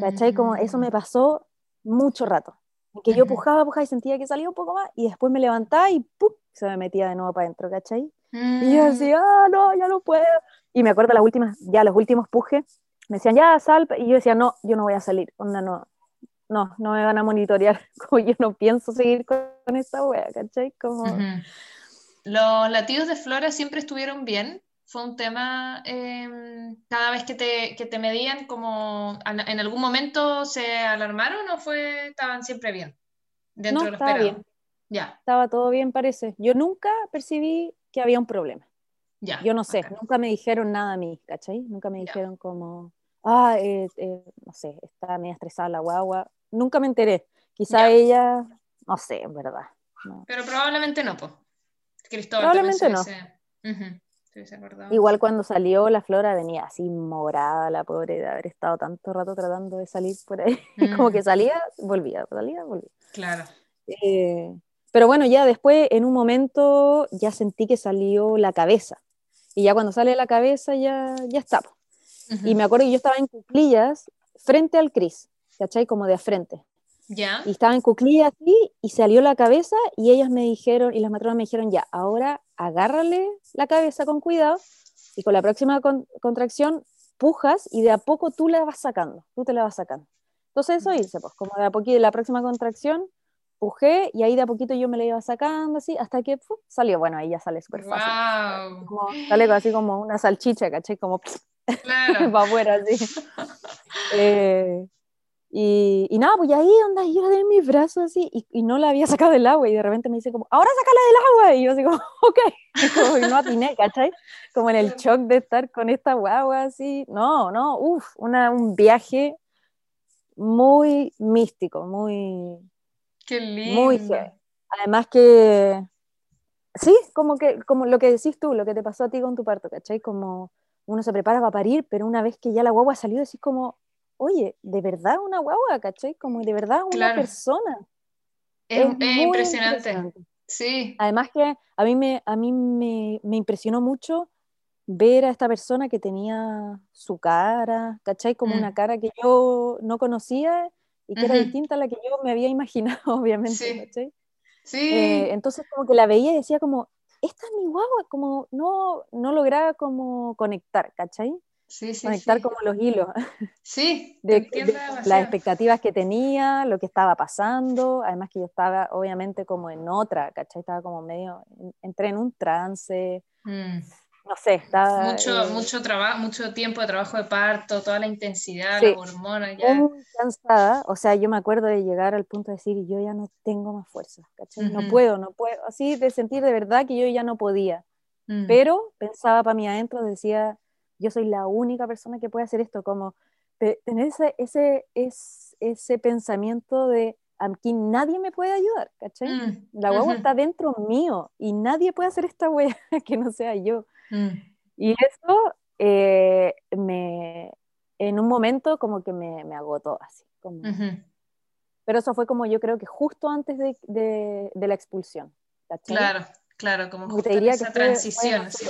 ¿Cachai? Como eso me pasó mucho rato. Que yo pujaba, pujaba y sentía que salía un poco más y después me levantaba y ¡pum! se me metía de nuevo para adentro, ¿cachai? Y yo Mm. decía, ah, no, ya no puedo. Y me acuerdo las últimas, ya los últimos pujes, me decían, ya sal, y yo decía, no, yo no voy a salir, onda, no, no, no me van a monitorear, como yo no pienso seguir con, con esta wea, ¿cachai? Como, Ujú. Los latidos de Flora siempre estuvieron bien. Fue un tema, eh, cada vez que te, que te medían, como en algún momento se alarmaron o fue, estaban siempre bien, dentro no, de lo estaba esperado. bien, Ya, estaba todo bien, parece. Yo nunca percibí que había un problema. ya. Yo no sé, nunca me dijeron nada a mí, ¿cachai? Nunca me Ya. dijeron como, ah, eh, eh, no sé, está media estresada la guagua. Nunca me enteré. Quizá Ya. ella, no sé, en verdad. no. Pero probablemente no, pues. Probablemente no. hubiese, Ujú, se hubiese acordado. Igual cuando salió la flora venía así morada la pobre de haber estado tanto rato tratando de salir por ahí. como Mm. que salía, volvía, salía, volvía. Claro. Eh, pero bueno, ya después, en un momento, ya sentí que salió la cabeza. Y ya cuando sale la cabeza, ya, ya está. po. Ujú. Y me acuerdo que yo estaba en cuclillas frente al Cris, ¿cachai? Como de frente. Ya. Y estaba en cuclillas así y salió la cabeza y ellas me dijeron, y las matronas me dijeron, ya, ahora agárrale la cabeza con cuidado y con la próxima con- contracción pujas y de a poco tú la vas sacando, tú te la vas sacando. Entonces eso hice, pues como de a poquito, la próxima contracción pujé y ahí de a poquito yo me la iba sacando así hasta que ¡puf! salió, bueno, ahí ya sale súper fácil. Wow. Como- sale así como una salchicha, ¿cachai? Como Claro. para afuera, así. Eh, y, y nada, pues ahí onda, yo la tenía en mis brazos así, y, y no la había sacado del agua, y de repente me dice como, ahora sácala del agua, y yo así como, ok, y como que no atiné, ¿cachai? Como en el shock de estar con esta guagua así, no, no, uff, un viaje muy místico, muy, Qué lindo. muy. Además que, sí, como que, como lo que decís tú, lo que te pasó a ti con tu parto, ¿cachai? Como uno se prepara para parir, pero una vez que ya la guagua salió, decís como, oye, ¿de verdad una guagua, cachai? Como de verdad una Claro. persona. Es, impresionante. Sí. Además que a mí, me, a mí me, me impresionó mucho ver a esta persona que tenía su cara, ¿cachai? Como Mm. una cara que yo no conocía y que era distinta a la que yo me había imaginado, obviamente, Sí. ¿cachai? Sí. Eh, entonces como que la veía y decía como, esta es mi guagua, como no, no lograba como conectar, ¿cachai? Sí, sí, conectar sí. como los hilos Sí, de, de las expectativas que tenía, lo que estaba pasando, además que yo estaba obviamente como en otra, ¿cachai? Estaba como medio, entré en un trance, Mm. no sé, estaba Mucho, eh, mucho trabajo, mucho tiempo de trabajo de parto, toda la intensidad, Sí. las hormonas, ya. muy cansada, o sea, yo me acuerdo de llegar al punto de decir, yo ya no tengo más fuerza, ¿cachai? No puedo, no puedo, así de sentir de verdad que yo ya no podía. Mm. pero pensaba para mí adentro, decía, yo soy la única persona que puede hacer esto, como tener ese, ese, es- ese pensamiento de aquí nadie me puede ayudar, ¿cachai? Mm. La guagua Ujú. está dentro mío y nadie puede hacer esta wea que no sea yo. Mm. Y eso eh, me, en un momento como que me, me agotó así. como- Ujú. Pero eso fue como yo creo que justo antes de, de- de la expulsión. ¿cachai? Claro, claro, como justo en esa fue- transición. así.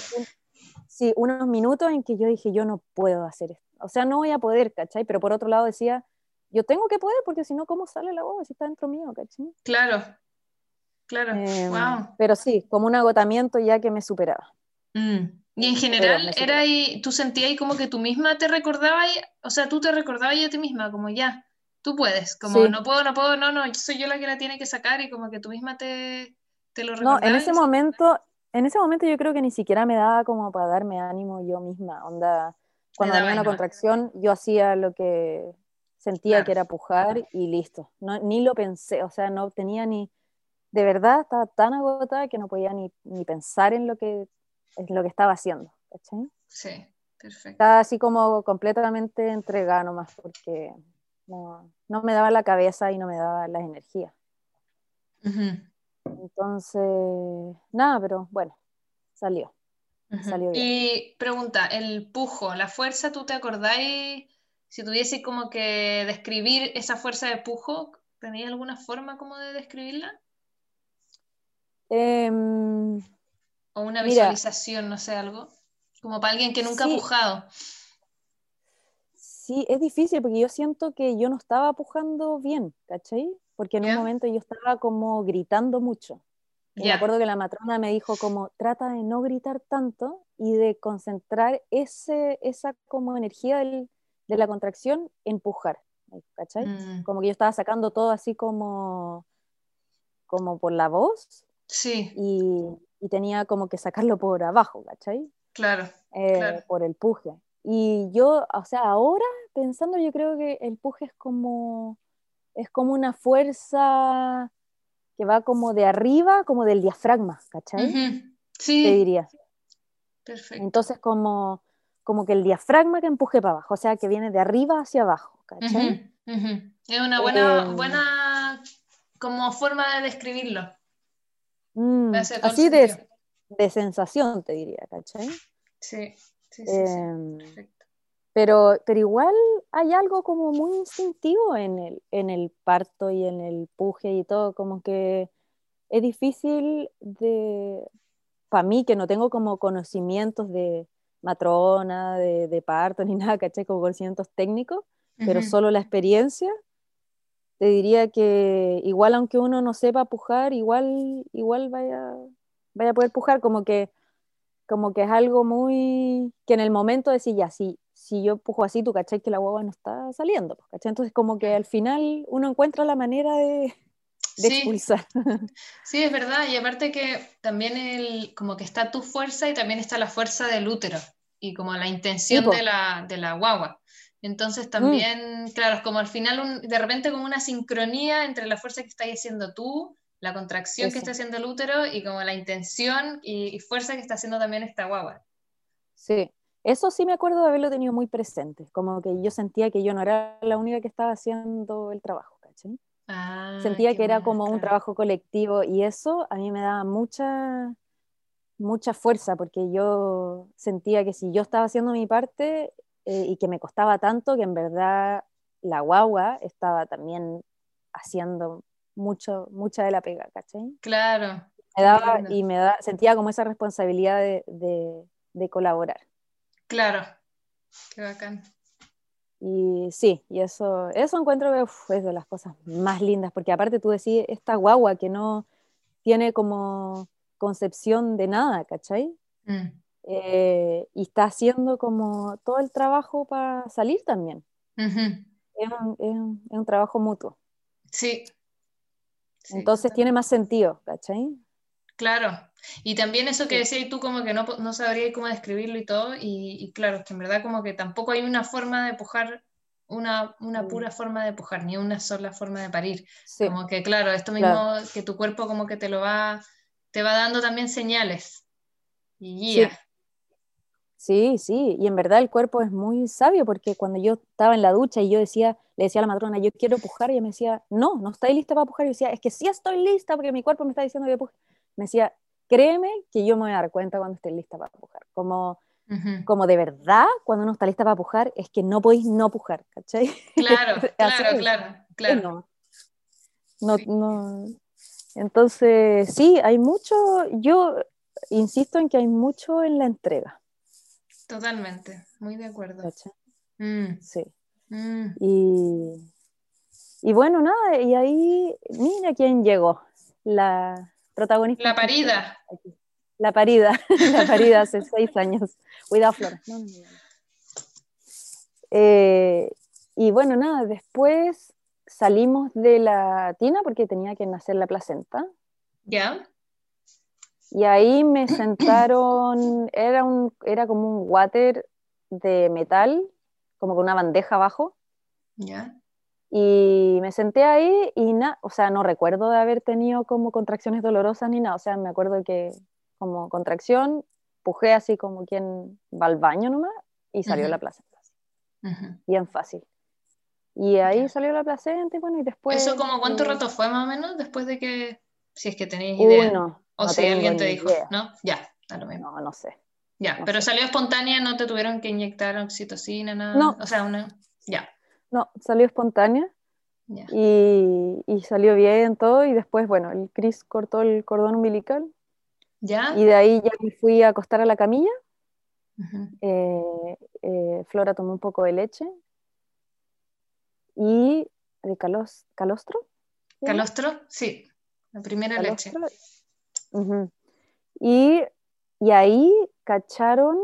No sí, unos minutos en que yo dije, yo no puedo hacer esto. O sea, no voy a poder, ¿cachai? Pero por otro lado decía, yo tengo que poder porque si no, ¿cómo sale la voz si está dentro mío, ¿cachai? Claro, claro. Em, wow. Pero sí, como un agotamiento ya que me superaba. Mm. Y en general, era ahí, tú sentías ahí como que tú misma te recordabas, o sea, tú te recordabas a ti misma, como ya, tú puedes, como Sí. no puedo, no puedo, no, no, soy yo la que la tiene que sacar y como que tú misma te, te lo No, recordabas. en y ese momento, en ese momento yo creo que ni siquiera me daba como para darme ánimo yo misma. Onda, cuando tenía una contracción, yo hacía lo que sentía Claro. que era pujar y listo. No, ni lo pensé, o sea, no tenía ni, de verdad estaba tan agotada que no podía ni, ni pensar en lo que, en lo que estaba haciendo. ¿cachai? Sí, perfecto. Estaba así como completamente entregada nomás porque no, no me daba la cabeza y no me daba las energías. Ujú. Entonces, nada, pero bueno, salió. salió bien. Y pregunta, el pujo, la fuerza, ¿tú te acordáis? Si tuviese como que describir esa fuerza de pujo, ¿tenéis alguna forma como de describirla? Em, o una mira. visualización, no sé, algo. Como para alguien que nunca Sí. ha pujado. Sí, es difícil porque yo siento que yo no estaba pujando bien, ¿cachai? Porque en Ya. un momento yo estaba como gritando mucho. Y me Ya. acuerdo que la matrona me dijo como, trata de no gritar tanto y de concentrar ese, esa como energía del- de la contracción en pujar, ¿cachai? Mm, Como que yo estaba sacando todo así como, como por la voz sí, y, y tenía como que sacarlo por abajo, ¿cachai? claro. Eh, Claro. por el puje. Y yo, o sea, ahora pensando, yo creo que el puje es como, es como una fuerza que va como de arriba, como del diafragma, ¿cachai? Ujú, Te Sí, diría. perfecto. Entonces, como, como que el diafragma que empuje para abajo, o sea, que viene de arriba hacia abajo, ¿cachai? Es una buena, Em, buena como forma de describirlo. Mm, así de, de sensación, te diría, ¿cachai? Sí, sí, sí, sí. Pero, pero igual hay algo como muy instintivo en el, en el parto y en el puje y todo, como que es difícil de, para mí que no tengo como conocimientos de matrona, de, de parto ni nada, ¿cachai? Como conocimientos técnicos, pero Ujú. solo la experiencia, te diría que igual aunque uno no sepa pujar, igual, igual vaya, vaya a poder pujar, como que como que es algo muy que en el momento de decir ya, si, si yo pujo así, tú cachai que la guagua no está saliendo, pues, ¿cachai? Entonces como que al final uno encuentra la manera de, de Sí, expulsar. sí, es verdad. Y aparte que también el, como que está tu fuerza y también está la fuerza del útero y como la intención de la, de la guagua. Entonces también, claro, es como al final un- de repente como una sincronía entre la fuerza que estás haciendo tú, la contracción que está haciendo el útero y como la intención y, y fuerza que está haciendo también esta guagua. Sí, eso sí me acuerdo de haberlo tenido muy presente, como que yo sentía que yo no era la única que estaba haciendo el trabajo, ¿cachai? Ah, Sentía que era como un trabajo colectivo y eso a mí me daba mucha, mucha fuerza porque yo sentía que si yo estaba haciendo mi parte eh, y que me costaba tanto, que en verdad la guagua estaba también haciendo mucho, mucha de la pega, ¿cachai? Claro, Me daba, y me da, sentía como esa responsabilidad de, de- de colaborar. Claro, qué bacán. Y sí, y eso, eso encuentro que uf, es de las cosas más lindas, porque aparte tú decís, esta guagua que no tiene como concepción de nada, ¿cachai? Mm, Eh, y está haciendo como todo el trabajo para salir también. ujú. Es un, es un- es un trabajo mutuo. Sí, sí, Entonces tiene más sentido, ¿cachai? Claro, y también eso que decías tú como que no, no sabrías cómo describirlo y todo, y, y claro, es que en verdad como que tampoco hay una forma de pujar, una, una pura forma de pujar, ni una sola forma de parir. Sí, Como que claro, esto mismo claro. que tu cuerpo como que te lo va, te va dando también señales y guías. Sí, sí, sí. Y en verdad el cuerpo es muy sabio porque cuando yo estaba en la ducha y yo decía, le decía a la matrona, yo quiero pujar, y ella me decía, no, no estoy lista para pujar. Y yo decía, es que sí estoy lista porque mi cuerpo me está diciendo que puje. Me decía, créeme que yo me voy a dar cuenta cuando esté lista para pujar. Como, como de verdad, cuando uno está lista para pujar, es que no podéis no pujar, ¿cachai? Claro, claro, claro, claro. no, no, Sí. no. Entonces, sí, hay mucho, yo insisto en que hay mucho en la entrega, Totalmente, muy de acuerdo. Mm, Sí. mm. Y, y bueno, nada, y ahí, mira quién llegó, la protagonista. La parida. La parida, la parida hace seis años. Cuidado, Flora. No, no, no, no. Eh, y bueno, nada, después salimos de la tina porque tenía que nacer la placenta. ¿Ya? Y ahí me sentaron, era, un, era como un water de metal, como con una bandeja abajo. ¿Ya? Y me senté ahí y nada, o sea, no recuerdo de haber tenido como contracciones dolorosas ni nada, o sea, me acuerdo que como contracción, pujé así como quien va al baño nomás y salió Ujú. la placenta, Ujú. bien fácil. Y ahí salió la placenta y bueno, y después... ¿Eso como cuánto eh, rato fue más o menos después de que si es que tenéis idea. Uno. O si alguien te dijo, ¿no? Ya, a lo mismo. No, no sé. Ya, pero salió espontánea, no te tuvieron que inyectar oxitocina, nada. No. O sea, una. Ya. No, salió espontánea. Y, y, salió bien todo y después, bueno, el Chris cortó el cordón umbilical. ¿Ya? Y de ahí ya me fui a acostar a la camilla. Eh, eh, Flora tomó un poco de leche y de calos, calostro. ¿Calostro? Sí, la primera leche. Y, y ahí cacharon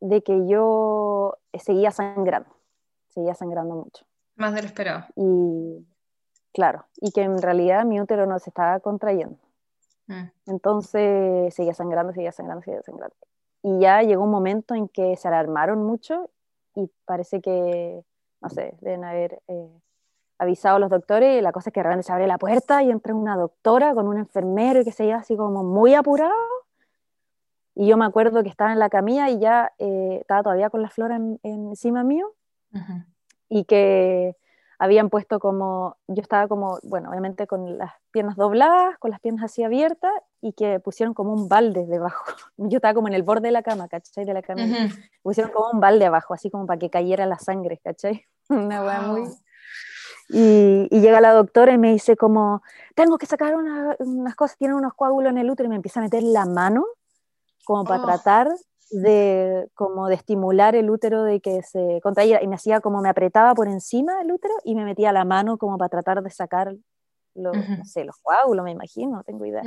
de que yo seguía sangrando, seguía sangrando mucho. Más de lo esperado. Y claro, y que en realidad mi útero no se estaba contrayendo. Mm. Entonces seguía sangrando, seguía sangrando, seguía sangrando. Y ya llegó un momento en que se alarmaron mucho y parece que, no sé, deben haber eh, avisado a los doctores y la cosa es que realmente se abre la puerta y entra una doctora con un enfermero y que se iba así como muy apurado. Y yo me acuerdo que estaba en la camilla y ya eh, estaba todavía con la flora encima mío y que habían puesto como, yo estaba como, bueno, obviamente con las piernas dobladas, con las piernas así abiertas, y que pusieron como un balde debajo. Yo estaba como en el borde de la cama, ¿cachai? De la cama. Pusieron como un balde abajo, así como para que cayera la sangre, ¿cachai? Una weá muy... Y, y, llega la doctora y me dice como, tengo que sacar unas cosas, tienen unos coágulos en el útero, y me empieza a meter la mano como para oh. tratar de como de estimular el útero de que se contraía y me hacía como me apretaba por encima del útero y me metía la mano como para tratar de sacar los, no sé, los coágulos, me imagino, no tengo idea.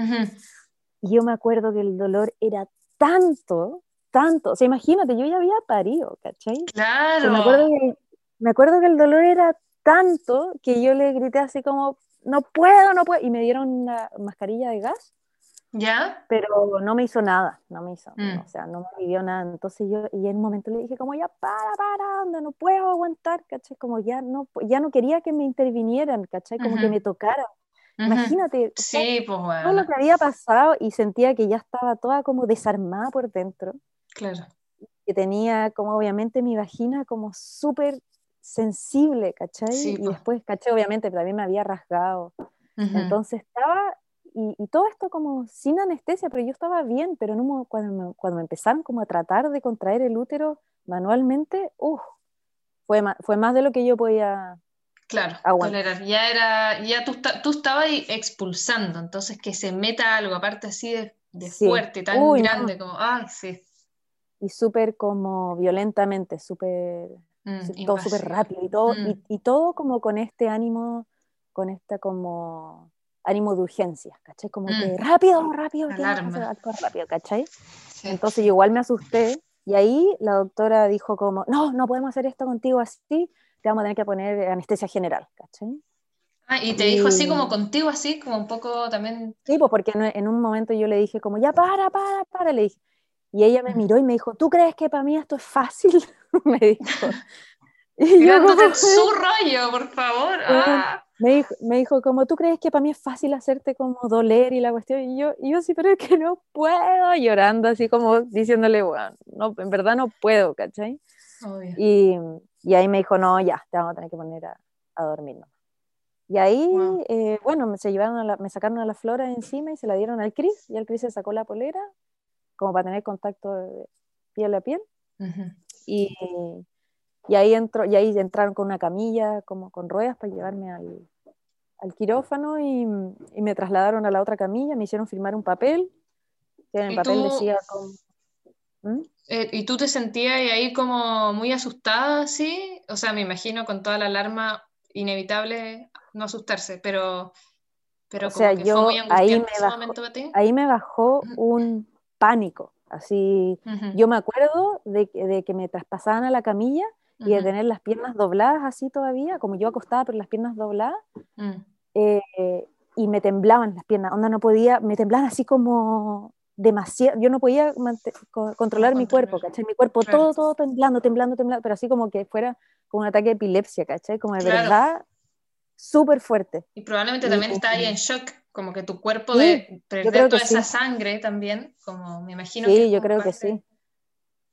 Y yo me acuerdo que el dolor era tanto, tanto, o sea, imagínate, yo ya había parido, ¿cachai? Claro. me, acuerdo que, me acuerdo que el dolor era tanto que yo le grité así como, no puedo, no puedo, y me dieron una mascarilla de gas ¿Ya? Pero no me hizo nada, no me hizo, mm. o sea, no me vivió nada. Entonces yo, y en un momento le dije como, ya para, para, anda, no puedo aguantar, ¿cachai? Como ya no, ya no quería que me intervinieran, ¿cachai? Como que me tocaran. Imagínate sí, pues, bueno. todo lo que había pasado y sentía que ya estaba toda como desarmada por dentro. Claro. Que tenía como obviamente mi vagina como súper sensible, ¿cachai? y pues. después, ¿cachai? Obviamente también me había rasgado. Entonces estaba y, todo esto como sin anestesia, pero yo estaba bien, pero no, cuando, me, cuando me empezaron como a tratar de contraer el útero manualmente, uff, fue, más, fue más de lo que yo podía Claro, tolerar. Ya era, ya tú, tú estabas expulsando, entonces que se meta algo, aparte así de, de fuerte, tan grande como, ay, sí. Y súper como violentamente, súper, mm, todo súper rápido y todo, y, mm. y, todo como con este ánimo, con esta como ánimo de urgencia, ¿cachai? Como que mm. rápido, rápido, rápido, ¿cachai? Entonces yo igual me asusté y ahí la doctora dijo como, no, no podemos hacer esto contigo así, te vamos a tener que poner anestesia general, ¿cachai? Ah, y te dijo así como contigo, así como un poco también... Sí, pues porque en, un momento yo le dije como, ya para, para, para, le dije. Y ella me miró y me dijo, ¿tú crees que para mí esto es fácil? me dijo. Y yo como, su rollo, por favor. Ah me dijo, me dijo, como tú crees que para mí es fácil hacerte como doler y la cuestión, y yo, y yo sí, pero es que no puedo, llorando así como diciéndole, bueno, no, en verdad no puedo, ¿cachai? Y, y, ahí me dijo, no, ya, te vamos a tener que poner a, a dormir. Y ahí, eh, bueno, se llevaron a la, me sacaron a la flora encima y se la dieron al Cris, y el Cris se sacó la polera, como para tener contacto de piel a piel. Y y ahí, entró, y ahí entraron con una camilla, como con ruedas, para llevarme al, al quirófano y, y, me trasladaron a la otra camilla, me hicieron firmar un papel, que en el papel decía ¿Mm? eh, ¿Y tú te sentías ahí como muy asustada, sí? O sea, me imagino con toda la alarma inevitable no asustarse, pero, pero como sea, que yo fue muy ahí me, ese bajó, momento para ti. ahí me bajó un pánico, así, yo me acuerdo de, de, que me traspasaban a la camilla y de tener las piernas dobladas así todavía, como yo acostada, pero las piernas dobladas, mm. eh, y me temblaban las piernas, onda no podía, me temblaban así como demasiado, yo no podía controlar mi cuerpo, ¿cachai? Mi cuerpo todo, todo temblando, temblando, temblando, pero así como que fuera como un ataque de epilepsia, ¿cachai? Como de verdad súper fuerte. Y probablemente también está ahí en shock, como que tu cuerpo de perder toda esa sangre también, como me imagino sí, yo creo que sí.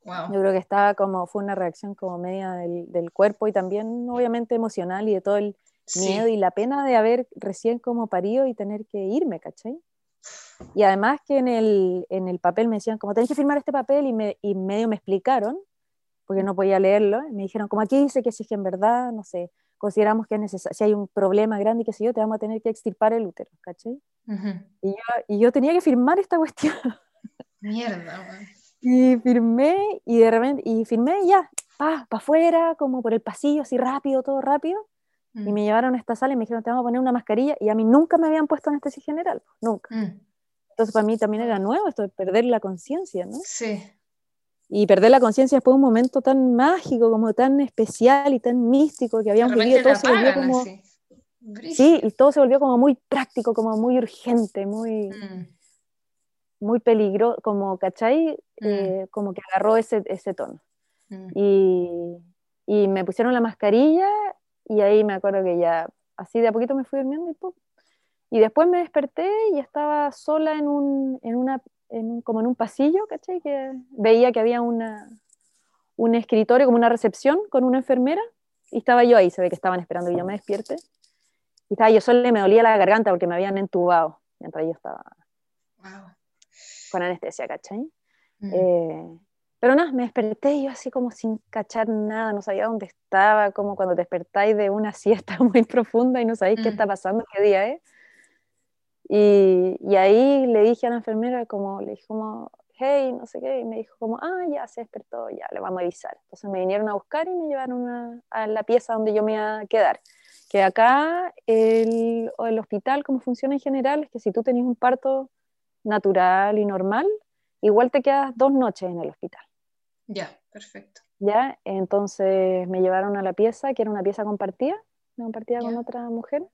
Yo creo que estaba como, fue una reacción como media del, del, cuerpo y también obviamente emocional y de todo el miedo y la pena de haber recién como parido y tener que irme, ¿cachai? Y además que en el, en el papel me decían, como tenés que firmar este papel, y, me, y medio me explicaron, porque no podía leerlo, y me dijeron, como aquí dice que si es que en verdad, no sé, consideramos que es necesario, si hay un problema grande, que sé yo, te vamos a tener que extirpar el útero, ¿cachai? y, yo, y, yo, tenía que firmar esta cuestión. Mierda, Y firmé, y de repente, y firmé ya, pa, pa afuera, como por el pasillo, así rápido, todo rápido. Y Mm. me llevaron a esta sala y me dijeron, te vamos a poner una mascarilla. Y a mí nunca me habían puesto anestesia general, nunca. Mm. Entonces para mí también era nuevo esto de perder la conciencia, ¿no? Sí. Y perder la conciencia después de un momento tan mágico, como tan especial y tan místico que habíamos vivido, todo se volvió como... así. Sí, y todo se volvió como muy práctico, como muy urgente, muy, Mm. muy peligroso, como, ¿cachai? Mm. Eh, como que agarró ese, ese tono. Mm. Y, y me pusieron la mascarilla y ahí me acuerdo que ya así de a poquito me fui durmiendo y pum. Y después me desperté y estaba sola en un, en una, en como en un pasillo, ¿cachai? Que veía que había una, un escritorio, como una recepción con una enfermera y estaba yo ahí, se ve que estaban esperando que yo me despierte. Y estaba yo sola y me dolía la garganta porque me habían entubado mientras yo estaba Wow. con anestesia, ¿cachai? Mm. Eh, pero nada, me desperté y yo así como sin cachar nada, no sabía dónde estaba, como cuando te despertáis de una siesta muy profunda y no sabéis qué Mm. está pasando, qué día es. Y, y ahí le dije a la enfermera, como, le dije como, hey, no sé qué, y me dijo como, ah, ya se despertó, ya le vamos a avisar. Entonces me vinieron a buscar y me llevaron a, a la pieza donde yo me iba a quedar. Que acá el, el hospital, como funciona en general, es que si tú tenés un parto natural y normal, igual te quedas dos noches en el hospital. Ya, perfecto. ¿ya? Entonces me llevaron a la pieza, que era una pieza compartida, compartida con Ya. otra mujer,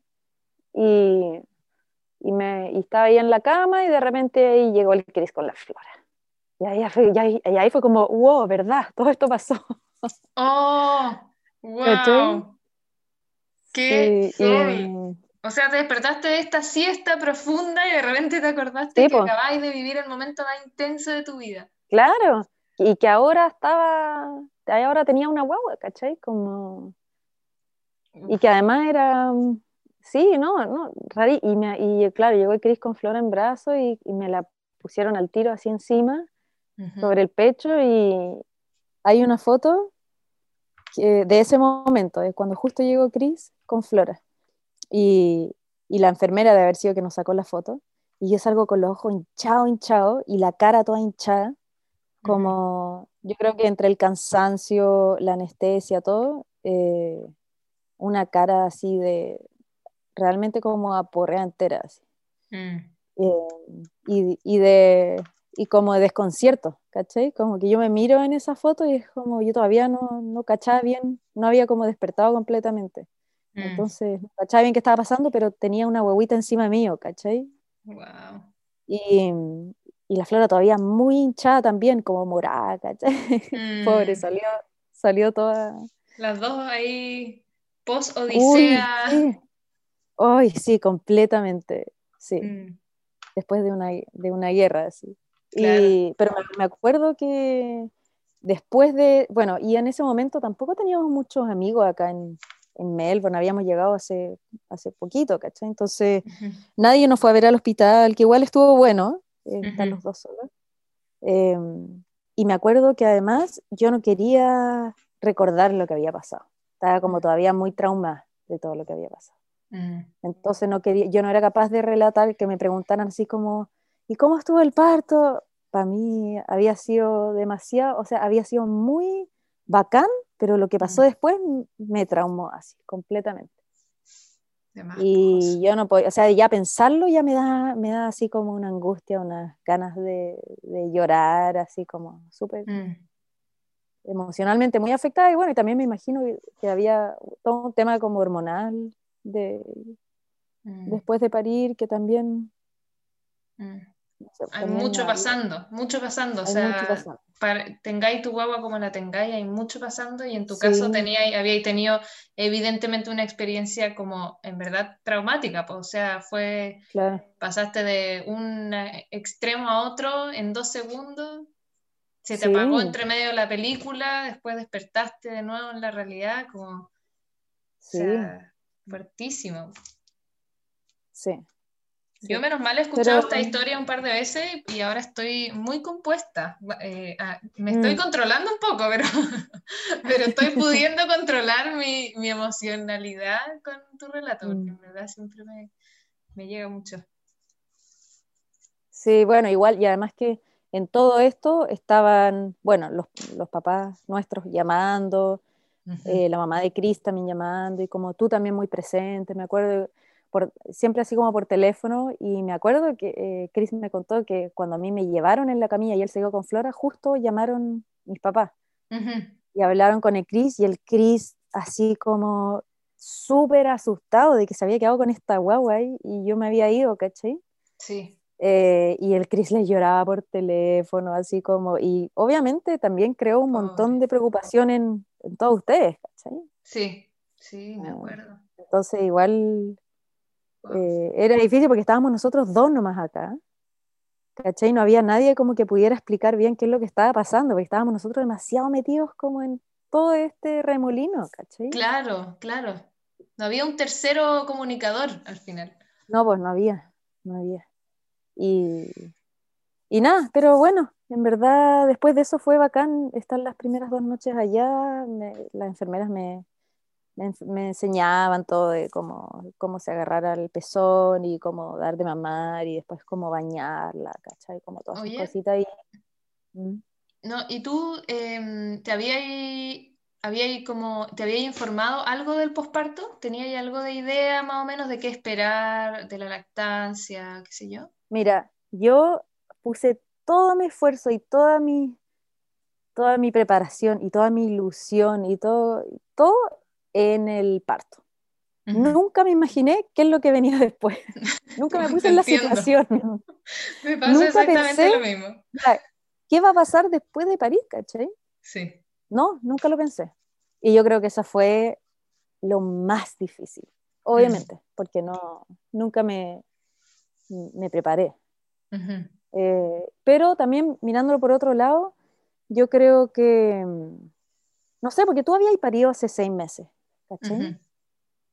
y, y, me, y estaba ahí en la cama y de repente ahí llegó el Cris con la flora. Y ahí fue, y ahí, y ahí fue como, wow, ¿verdad? Todo esto pasó. ¡Oh! ¡Wow! ¡Qué Sí, y-! O sea, te despertaste de esta siesta profunda y de repente te acordaste que acabáis de vivir el momento más intenso de tu vida. claro, y que ahora estaba, ahora tenía una guagua, ¿cachai? Como, y que además era, sí, no, no, rari- y, me- y claro, llegó el Cris con Flora en brazo y, y me la pusieron al tiro así encima, Ujú. sobre el pecho, y hay una foto que- de ese momento, de cuando justo llegó Cris con Flora, y, y la enfermera de haber sido que nos sacó la foto, y yo salgo con los ojos hinchados, hinchados, y la cara toda hinchada, como yo creo que entre el cansancio, la anestesia, todo, eh, una cara así de realmente como aporrea entera, así. Mm. Eh, y, y de y como de desconcierto, ¿cachai? Como que yo me miro en esa foto y es como yo todavía no, no cachaba bien, no había como despertado completamente. Mm. Entonces, no cachaba bien qué estaba pasando, pero tenía una huevita encima mío, ¿cachai? Wow. Y, y la flora todavía muy hinchada también, como morada, ¿cachai? Pobre, Mm. salió, salió toda... Las dos ahí, post-odisea. sí. Ay, sí, completamente, sí. Mm. después de una, de una guerra, así. Claro. Y, pero me, acuerdo que después de, bueno, y en ese momento tampoco teníamos muchos amigos acá en, en Melbourne, habíamos llegado hace, hace poquito, ¿cachai? Entonces nadie nos fue a ver al hospital, que igual estuvo bueno, eh, estar los dos solos. Eh, y me acuerdo que además yo no quería recordar lo que había pasado, estaba como todavía muy traumada de todo lo que había pasado. Mm. Entonces no quería, yo no era capaz de relatar que me preguntaran así como, ¿y cómo estuvo el parto? Para mí había sido demasiado, o sea, había sido muy bacán, pero lo que pasó Mm. después me traumó así, completamente. Y yo no podía, o sea, ya pensarlo ya me da, me da así como una angustia, unas ganas de, de llorar, así como súper Mm. emocionalmente muy afectada. Y bueno, y también me imagino que había todo un tema como hormonal de, Mm. después de parir, que también... Mm. no sé, Hay también mucho pasando, mucho pasando. O sea, pasando. para- tengáis tu guagua como la tengáis, hay mucho pasando y en tu Sí. caso teníais, habíais tenido evidentemente una experiencia como en verdad traumática, pues, o sea, fue, Claro, pasaste de un extremo a otro en dos segundos, se te Sí. apagó entre medio la película, después despertaste de nuevo en la realidad, como, o sí, sea, fuertísimo. sí. Yo menos mal he escuchado esta historia un par de veces y ahora estoy muy compuesta. Eh, ah, me estoy mm. controlando un poco, pero, pero estoy pudiendo controlar mi, mi, emocionalidad con tu relato, porque mm. en verdad siempre me, me llega mucho. Sí, bueno, igual, y además que en todo esto estaban, bueno, los, los papás nuestros llamando, eh, la mamá de Cris también llamando, y como tú también muy presente, me acuerdo, por, siempre así como por teléfono, y me acuerdo que eh, Cris me contó que cuando a mí me llevaron en la camilla y él se quedó con Flora, justo llamaron mis papás, y hablaron con el Cris, y el Cris así como súper asustado de que se había quedado con esta guagua y yo me había ido, ¿cachai? Sí. Eh, y el Chris le lloraba por teléfono, así como, y obviamente también creó un montón de preocupación en, en todos ustedes, ¿cachai? Sí, sí, me ah, acuerdo. Entonces igual eh, era difícil porque estábamos nosotros dos nomás acá, ¿cachai? No había nadie como que pudiera explicar bien qué es lo que estaba pasando, porque estábamos nosotros demasiado metidos como en todo este remolino, ¿cachai? Claro, claro. No había un tercero comunicador al final. No, pues no había, no había. Y, y nada, pero bueno, en verdad después de eso fue bacán estar las primeras dos noches allá, las enfermeras me, me, enseñaban todo de cómo, cómo se agarrara el pezón y cómo dar de mamar y después cómo bañarla, ¿cachai? Como todas esas cositas ahí. ¿Mm? No, ¿y tú eh, te habías había como, ¿te había informado algo del posparto? ¿Tenías algo de idea más o menos de qué esperar, de la lactancia, qué sé yo? Mira, yo puse todo mi esfuerzo y toda mi, toda mi preparación y toda mi ilusión y todo, todo en el parto. Nunca me imaginé qué es lo que venía después. Nunca me puse en la situación. me pasa exactamente lo mismo. ¿Qué va a pasar después de París, cachai? Sí. No, nunca lo pensé. Y yo creo que eso fue lo más difícil, obviamente, porque no, nunca me, me preparé. Eh, pero también mirándolo por otro lado, yo creo que, mm, no sé, porque tú habías parido hace seis meses, ¿cachai?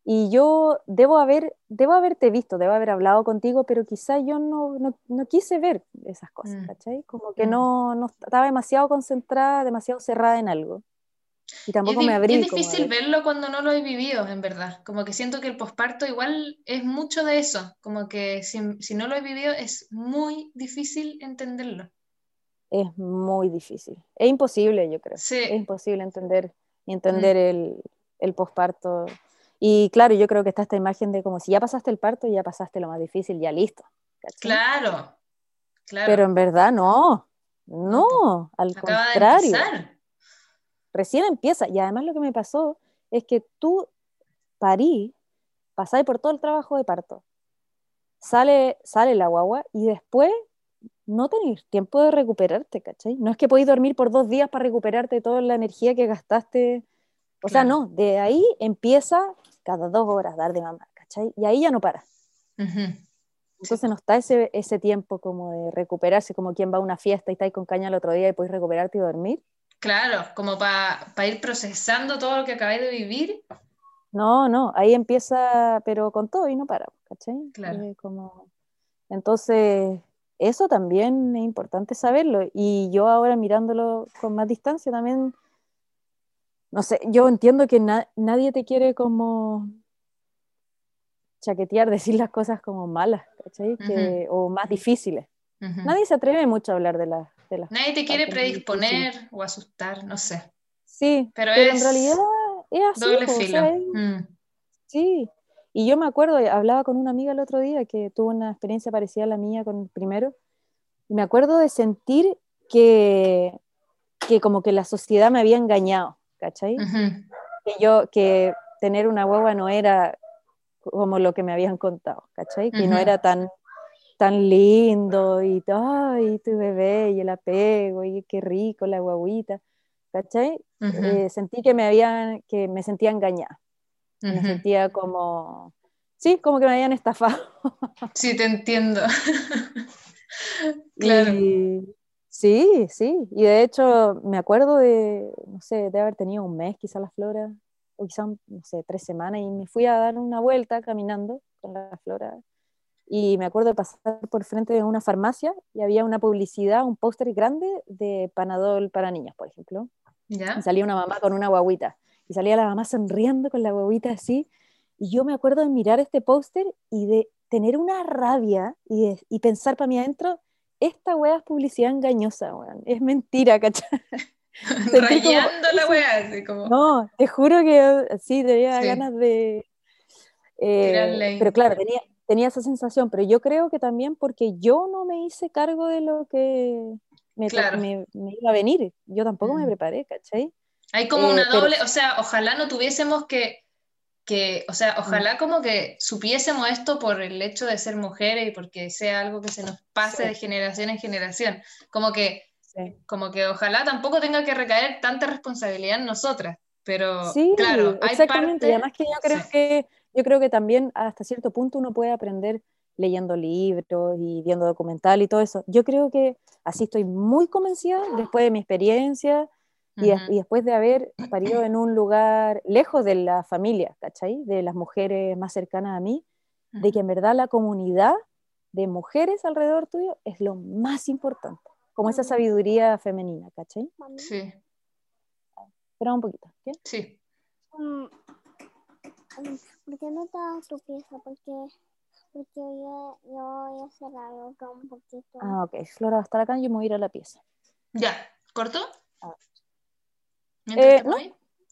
Y yo debo, haber, debo haberte visto, debo haber hablado contigo, pero quizá yo no, no, no quise ver esas cosas, mm. ¿cachai? Como que mm. no, no, estaba demasiado concentrada, demasiado cerrada en algo. Y tampoco me abrí. Es difícil verlo cuando no lo he vivido, en verdad. Como que siento que el posparto igual es mucho de eso. Como que si, si, no lo he vivido es muy difícil entenderlo. Es muy difícil. Es imposible, yo creo. Sí. Es imposible entender, entender mm. el, el posparto. Y claro, yo creo que está esta imagen de como si ya pasaste el parto, ya pasaste lo más difícil, ya listo. Claro, claro. Pero en verdad no. No, al contrario recién empieza. Y además lo que me pasó es que tú parí, pasáis por todo el trabajo de parto, sale, sale la guagua y después no tenéis tiempo de recuperarte, ¿cachai? No es que podéis dormir por dos días para recuperarte toda la energía que gastaste. O sea, no, de ahí empieza cada dos horas dar de mamá, ¿cachai? Y ahí ya no para. Entonces no está ese, ese tiempo como de recuperarse, como quien va a una fiesta y está ahí con caña el otro día y podéis recuperarte y dormir. Claro, como para ir procesando todo lo que acabáis de vivir. No, no, ahí empieza, pero con todo y no para, ¿cachai? Claro. Eh, como... Entonces, eso también es importante saberlo. Y yo ahora mirándolo con más distancia también, no sé, yo entiendo que nadie te quiere como chaquetear, decir las cosas como malas, ¿cachai? o más difíciles. Nadie se atreve mucho a hablar de las Nadie te quiere predisponer o asustar, no sé. Sí, pero, en realidad es así. Doble filo. Mm. Sí, y yo me acuerdo, hablaba con una amiga el otro día que tuvo una experiencia parecida a la mía con el primero, y me acuerdo de sentir que, que como que la sociedad me había engañado, ¿cachai? Que yo, que tener una hueva no era como lo que me habían contado, ¿cachai? Que no era tan tan lindo y, ay, tu bebé y el apego y qué rico la guaguita, ¿cachai? Eh, sentí que me habían, que me sentía engañada, me sentía como, sí, como que me habían estafado. Sí, te entiendo. claro. sí, sí, y de hecho me acuerdo de, no sé, de haber tenido un mes quizá la flora, o quizá, no sé, tres semanas, y me fui a dar una vuelta caminando con la flora y me acuerdo de pasar por frente de una farmacia y había una publicidad, un póster grande de Panadol para niñas, por ejemplo. ¿Ya? Y salía una mamá con una guaguita y salía la mamá sonriendo con la guaguita así. Y yo me acuerdo de mirar este póster y de tener una rabia y, de- y pensar para mí adentro, esta wea es publicidad engañosa, weón. Es mentira, ¿cachai? como- Rayando la weá, así como. No, te juro que sí, tenía Sí. ganas de... eh, pero claro, tenía, tenía esa sensación, pero yo creo que también porque yo no me hice cargo de lo que me, Claro. me- me iba a venir. Yo tampoco me Mm. preparé, ¿cachai? Hay como Eh, una pero- doble, o sea, ojalá no tuviésemos que, que, o sea, ojalá como que supiésemos esto por el hecho de ser mujeres y porque sea algo que se nos pase Sí. de generación en generación. Como que, Sí. como que ojalá tampoco tenga que recaer tanta responsabilidad en nosotras. Pero Sí, claro, hay exactamente. Y parte- además que yo creo que yo creo que también hasta cierto punto uno puede aprender leyendo libros y viendo documental y todo eso. Yo creo que así estoy muy convencida después de mi experiencia y, des- Ujú. y después de haber parido en un lugar lejos de la familia, ¿cachai? De las mujeres más cercanas a mí, de que en verdad la comunidad de mujeres alrededor tuyo es lo más importante, como esa sabiduría femenina, ¿cachai? Sí, Espera un poquito, ¿qué? sí. mm, mm, ¿Por qué no te das tu pieza? Porque, porque yo, yo voy a hacer algo acá un poquito. Ah, ok, Flora va a estar acá y yo me voy a ir a la pieza. Ya, ¿cortó? Ah. Eh, no.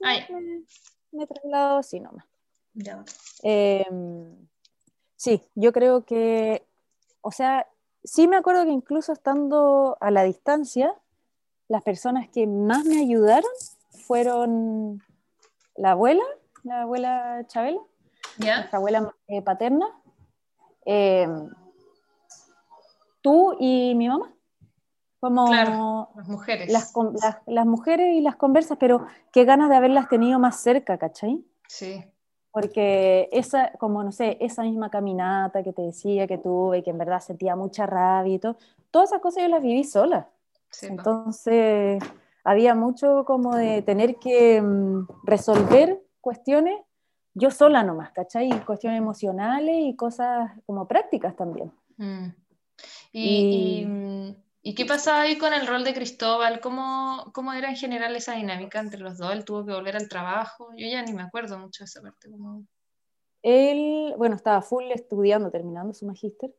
Ah, ya. Me, me traslado así nomás. Ya. Eh, sí, yo creo que, o sea, sí me acuerdo que incluso estando a la distancia, las personas que más me ayudaron fueron la abuela, la abuela Chabela, ¿Ya? nuestra abuela eh, paterna, eh, tú y mi mamá. Como Claro. Las mujeres. las, las, las mujeres y las conversas, pero qué ganas de haberlas tenido más cerca, ¿cachai? Sí, Porque esa, como no sé, esa misma caminata que te decía que tuve, que en verdad sentía mucha rabia y todo, todas esas cosas yo las viví sola. sí. po. Entonces, había mucho como de tener que mm, resolver cuestiones yo sola nomás, ¿cachai? Y cuestiones emocionales y cosas como prácticas también. Mm. Y, Y- y, mm, ¿y qué pasaba ahí con el rol de Cristóbal? ¿Cómo, cómo era en general esa dinámica entre los dos? ¿Él tuvo que volver al trabajo? Yo ya ni me acuerdo mucho de esa parte. como- Él, bueno, estaba full estudiando, terminando su magíster.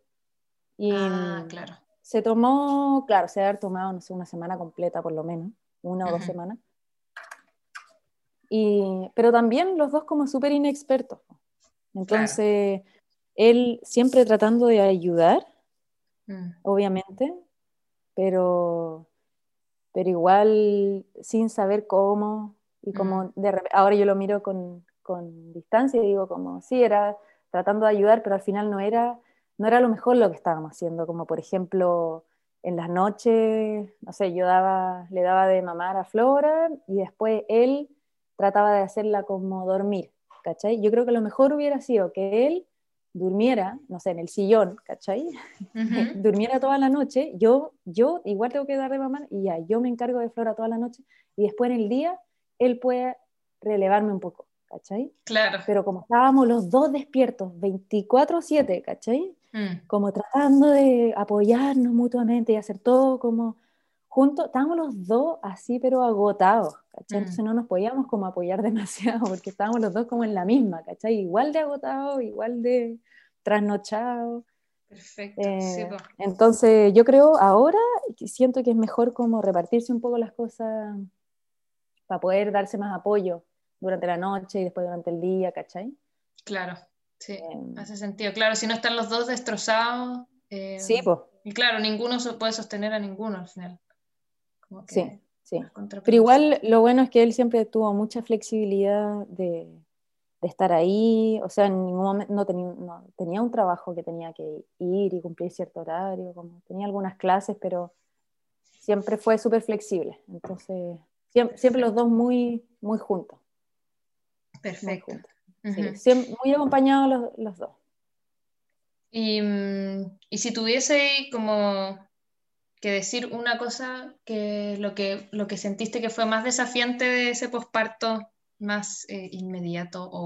Y Ah, mm, claro. se tomó, claro, se debe haber tomado, no sé, una semana completa por lo menos, una o dos semanas. Y, pero también los dos como súper inexpertos. Entonces, él siempre tratando de ayudar, Mm, obviamente, pero, pero igual sin saber cómo. Y como de rep- ahora yo lo miro con, con distancia y digo como, sí, era tratando de ayudar, pero al final no era, no era lo mejor lo que estábamos haciendo, como por ejemplo en las noches, no sé, yo daba, le daba de mamar a Flora y después él trataba de hacerla como dormir, ¿cachai? Yo creo que lo mejor hubiera sido que él durmiera, no sé, en el sillón, ¿cachai? Durmiera toda la noche, yo, yo igual tengo que dar de mamar y ya, yo me encargo de Flora toda la noche y después en el día él puede relevarme un poco, ¿cachai? Claro. Pero como estábamos los dos despiertos 24/7, ¿cachai? Mm, Como tratando de apoyarnos mutuamente y hacer todo como juntos, estábamos los dos así pero agotados, ¿cachai? Mm. Entonces no nos podíamos como apoyar demasiado porque estábamos los dos como en la misma, ¿cachai? Igual de agotados, igual de trasnochados. Perfecto. Eh, sí, po. entonces, yo creo ahora que siento que es mejor como repartirse un poco las cosas para poder darse más apoyo durante la noche y después durante el día, ¿cachai? Claro. Sí, Em, hace sentido. Claro, si no están los dos destrozados. eh, sí, pues, Y claro, ninguno puede sostener a ninguno al final. Como que sí, sí. Pero igual lo bueno es que él siempre tuvo mucha flexibilidad de, de estar ahí, o sea, en ningún momento no tenía, no, tenía un trabajo que tenía que ir y cumplir cierto horario, como tenía algunas clases, pero siempre fue súper flexible. Entonces, siempre, siempre los dos muy, muy juntos. muy Perfecto. juntos. Sí, muy acompañados los, los dos. Y, mm, y si tuviese como que decir una cosa que lo que lo que sentiste que fue más desafiante de ese posparto, más eh, inmediato o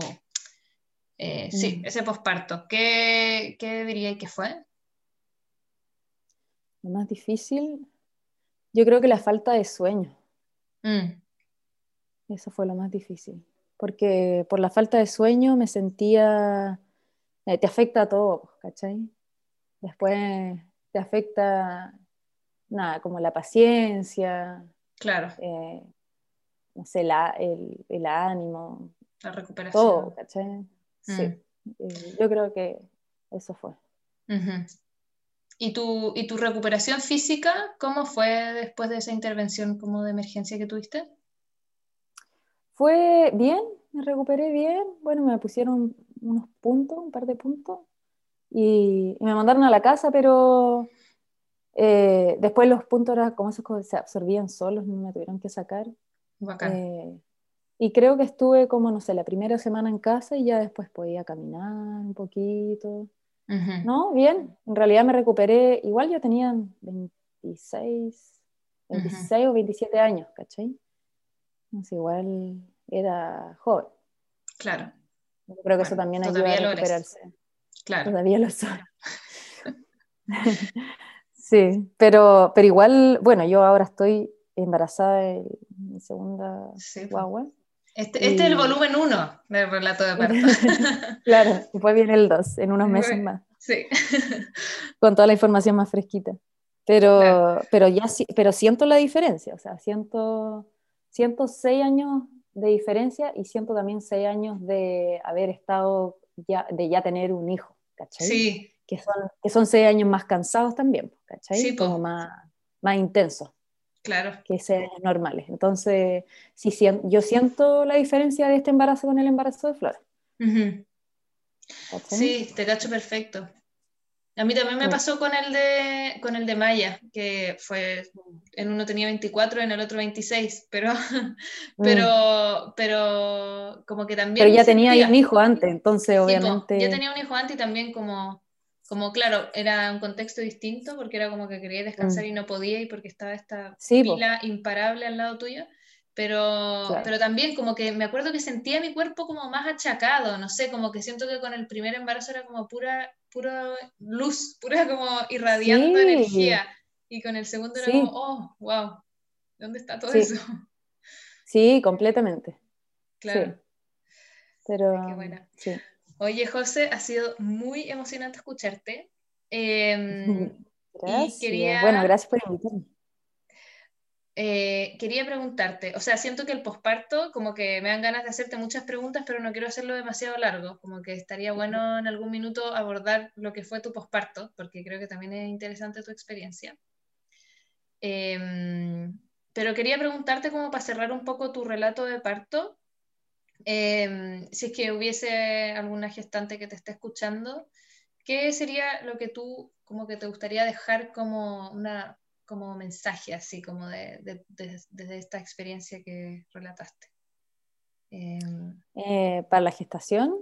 Eh, sí, Mm. ese posparto. ¿Qué, qué diríais que fue? Lo más difícil, yo creo que la falta de sueño. Mm, Eso fue lo más difícil. Porque por la falta de sueño me sentía, eh, te afecta a todo, ¿cachai? Después te afecta, nada, como la paciencia, claro, eh, no sé, la- el, el ánimo, la recuperación. todo, ¿cachai? Sí, Mm. Eh, yo creo que eso fue. ¿Y tu, y tu recuperación física, cómo fue después de esa intervención como de emergencia que tuviste? Fue bien, me recuperé bien. Bueno, me pusieron unos puntos, un par de puntos, y, y me mandaron a la casa, pero eh, después los puntos eran como esos se absorbían solos, no me tuvieron que sacar. Eh, y creo que estuve como, no sé, la primera semana en casa y ya después podía caminar un poquito. Ujú. No, bien, en realidad me recuperé, igual yo tenía 26, 26 o 27 años, ¿cachai? Entonces igual era joven. Claro, Yo creo que eso Bueno, también ayuda a recuperarse. claro. Todavía lo soy. sí, pero, pero igual, bueno, yo ahora estoy embarazada de mi segunda Sí, guagua. Este, este es el Y- volumen 1 del relato de parto. Claro, después viene el 2, en unos meses más, Sí. con toda la información más fresquita. Pero, Claro. pero ya pero siento la diferencia, o sea, siento, siento seis años de diferencia y siento también seis años de haber estado ya, de ya tener un hijo, ¿cachai? Sí, Que son, que son seis años más cansados también, ¿cachai? Sí, po. Como más, más intensos claro. que seis años normales. Entonces, sí, sien- yo siento la diferencia de este embarazo con el embarazo de Flora. Ujú. ¿cachai? Sí, te cacho perfecto. A mí también me pasó con el de, con el de Maya, que fue, en uno tenía 24, en el otro 26, pero, Mm. pero, pero como que también Pero ya tenía sentía- un hijo antes, entonces Sí, po, obviamente... ya tenía un hijo antes y también como, como, claro, era un contexto distinto porque era como que quería descansar Mm. y no podía y porque estaba esta Sí, po. pila imparable al lado tuyo. Pero, Claro. pero también como que me acuerdo que sentía mi cuerpo como más achacado, no sé, como que siento que con el primer embarazo era como pura, pura luz, pura como irradiando Sí. energía. Y con el segundo era Sí. como, oh, wow, ¿dónde está todo eso? Sí, completamente. Claro. Sí. Pero... Qué buena. Sí. Oye, José, ha sido muy emocionante escucharte. Em, Gracias. quería- Bueno, gracias por invitarme. eh, quería preguntarte, o sea, siento que el posparto, como que me dan ganas de hacerte muchas preguntas, pero no quiero hacerlo demasiado largo, como que estaría bueno en algún minuto abordar lo que fue tu posparto, porque creo que también es interesante tu experiencia. Em, pero quería preguntarte como para cerrar un poco tu relato de parto, em, si es que hubiese alguna gestante que te esté escuchando, ¿qué sería lo que tú como que te gustaría dejar como una como mensaje así como de, de- esta experiencia que relataste? Em, Eh, para la gestación,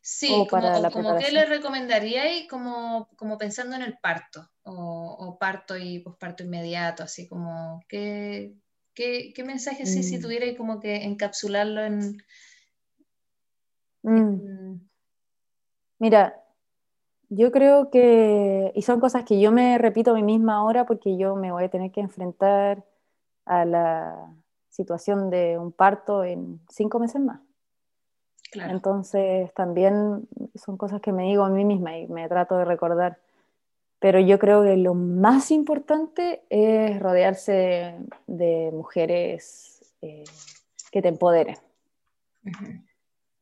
sí, O como, para o la como qué le recomendaríais como, como pensando en el parto, o, o parto y posparto inmediato, así como, ¿qué, qué, qué mensaje así si Mm. tuvierais como que encapsularlo en... mm, en- mira, yo creo que, y son cosas que yo me repito a mí misma ahora porque yo me voy a tener que enfrentar a la situación de un parto en cinco meses más. claro, Entonces también son cosas que me digo a mí misma y me trato de recordar. Pero yo creo que lo más importante es rodearse de, de mujeres eh, que te empoderen.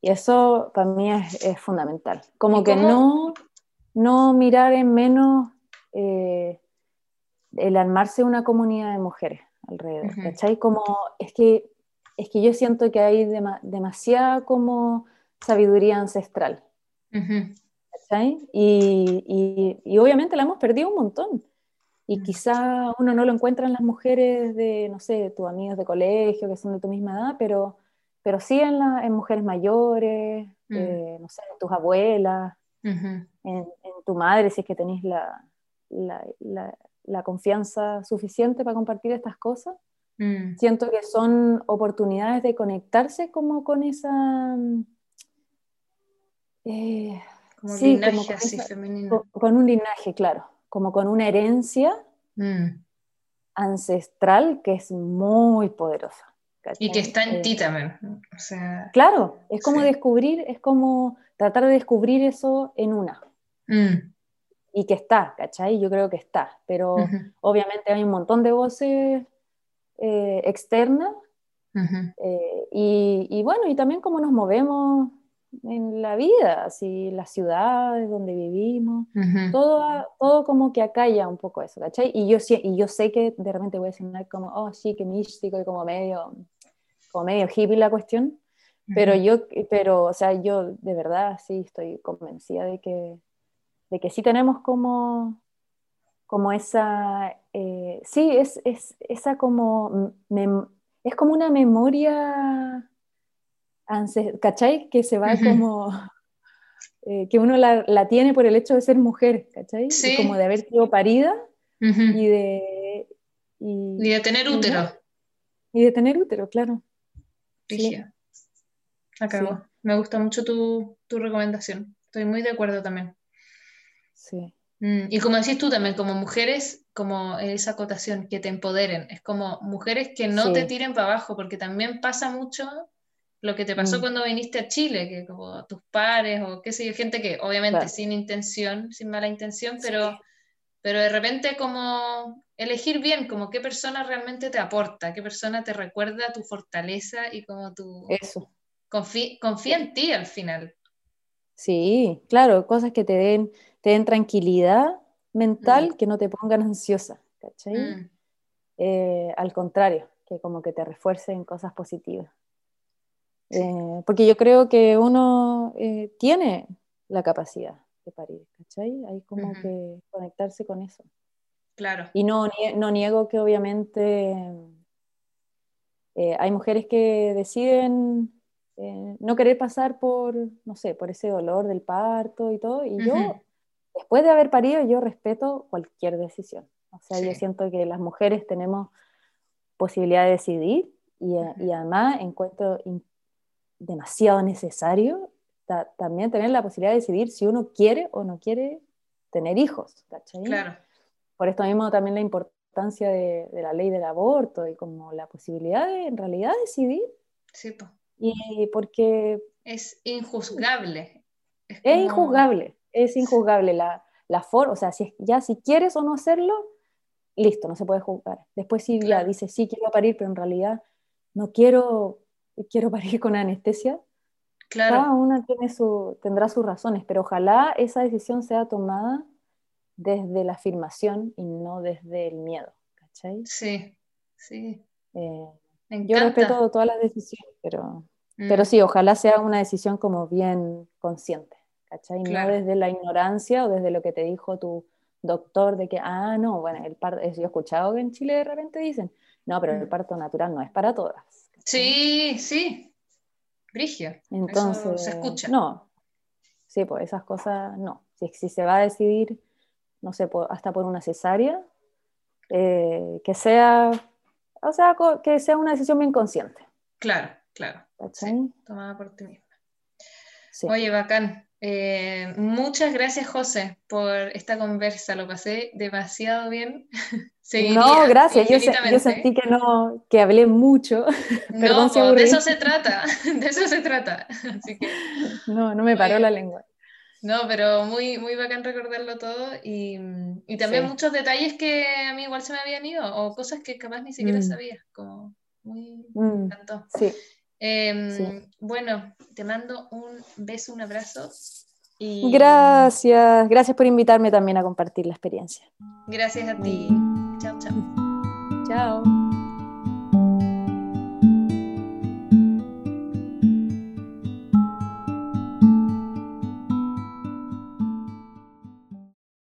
Y eso para mí es, es fundamental. Como ¿Y que no, no mirar en menos eh, el armarse una comunidad de mujeres alrededor. Ujú. ¿cachai? Como es que, es que yo siento que hay dema- demasiada como sabiduría ancestral. ujú, ¿cachai? Y, y- y obviamente la hemos perdido un montón. Y Mm. quizá uno no lo encuentra en las mujeres de, no sé, tus amigas de colegio que son de tu misma edad, pero, pero sí en, la- en mujeres mayores, Mm. eh, no sé, en tus abuelas, ujú, en, en tu madre, si es que tenéis la, la, la- la confianza suficiente para compartir estas cosas. mm, Siento que son oportunidades de conectarse como con esa, Eh, Como Sí, linaje como con así esa- femenino. con, con un linaje, claro, como con una herencia Mm. ancestral que es muy poderosa. Y que está en Eh, ti también. O sea, Claro, es como Sí. descubrir, es como tratar de descubrir eso en una. mm, Y que está, ¿cachai? Yo creo que está, pero obviamente hay un montón de voces eh, externas eh, y, y bueno, y también cómo nos movemos en la vida, así las ciudades donde vivimos, ujú. todo, todo como que acalla un poco eso, ¿cachai? Y yo, y yo sé que de repente voy a sonar como, oh, sí, que místico y como medio, como medio hippie la cuestión, pero Ujú. yo, pero, o sea, yo de verdad sí estoy convencida de que, de que sí tenemos como, como esa, eh, sí, es, es esa como, es como una memoria, ¿cachai? Que se va como, eh, que uno la, la tiene por el hecho de ser mujer, ¿cachai? Sí. Como de haber sido parida y de... Y, Y de tener útero. y de tener útero, claro. Sí. Brígida. Acabó. Sí. Me gusta mucho tu, tu recomendación. Estoy muy de acuerdo también. Sí. Mm, Y como decís tú también, como mujeres, como esa acotación, que te empoderen. Es como mujeres que no Sí. te tiren para abajo, porque también pasa mucho lo que te pasó Mm. cuando viniste a Chile, que como tus pares o qué sé yo, gente que obviamente Claro. sin intención, sin mala intención, pero, pero de repente como elegir bien, como qué persona realmente te aporta, qué persona te recuerda tu fortaleza y como tu... Eso. Confí- confía en ti al final. Sí, claro, cosas que te den, te den tranquilidad mental, Mm. que no te pongan ansiosa, ¿cachai? Mm, Eh, al contrario, que como que te refuercen cosas positivas. Eh, porque yo creo que uno eh, tiene la capacidad de parir, ¿cachai? Hay como Ujú. que conectarse con eso. claro. Y no, no niego que obviamente eh, hay mujeres que deciden eh, no querer pasar por, no sé, por ese dolor del parto y todo. Y yo, Ujú. después de haber parido, yo respeto cualquier decisión. O sea, yo Sí. siento que las mujeres tenemos posibilidad de decidir y, eh, Ujú. y además encuentro demasiado necesario ta- también tener la posibilidad de decidir si uno quiere o no quiere tener hijos, ¿cachai? Claro. Por esto mismo también la importancia de, de la ley del aborto y como la posibilidad de en realidad decidir Sí, po. y porque Es injuzgable. Es es como- injuzgable, es injuzgable la, la forma, o sea, si es- ya si quieres o no hacerlo, listo, no se puede juzgar. Después si ya Claro. dices, sí, quiero parir, pero en realidad no quiero, quiero parir con anestesia, cada Claro, una tiene su, tendrá sus razones, pero ojalá esa decisión sea tomada desde la afirmación y no desde el miedo, ¿cachai? sí, sí. Eh, yo respeto todas las decisiones, pero, Mm, pero sí, ojalá sea una decisión como bien consciente, ¿cachai? Claro. No desde la ignorancia o desde lo que te dijo tu doctor de que, ah, no, bueno, el parto, yo he escuchado que en Chile de repente dicen, no, pero el Mm. parto natural no es para todas. Sí, sí. Brigio. Entonces, Eso se escucha. no. Sí, pues esas cosas no. Si, si se va a decidir, no sé, por- hasta por una cesárea, eh, que sea, o sea, que sea una decisión bien consciente. Claro, claro. Sí, tomada por ti misma. Sí. Oye, bacán. Eh, muchas gracias, José, por esta conversa. Lo pasé demasiado bien. Seguiría no, gracias. Yo, yo sentí que no, que hablé mucho. Perdón No, si po, de eso se trata. De eso se trata. Así que, No, no me paró Oye. la lengua. no, pero muy, muy bacán recordarlo todo. Y, y también Sí. muchos detalles que a mí igual se me habían ido, o cosas que capaz ni siquiera Mm. sabía. Como muy. Mm, sí. Em, Sí. Bueno, te mando un beso, un abrazo. Y Gracias. Gracias por invitarme también a compartir la experiencia. Gracias a ti. Chao, chao. Chao.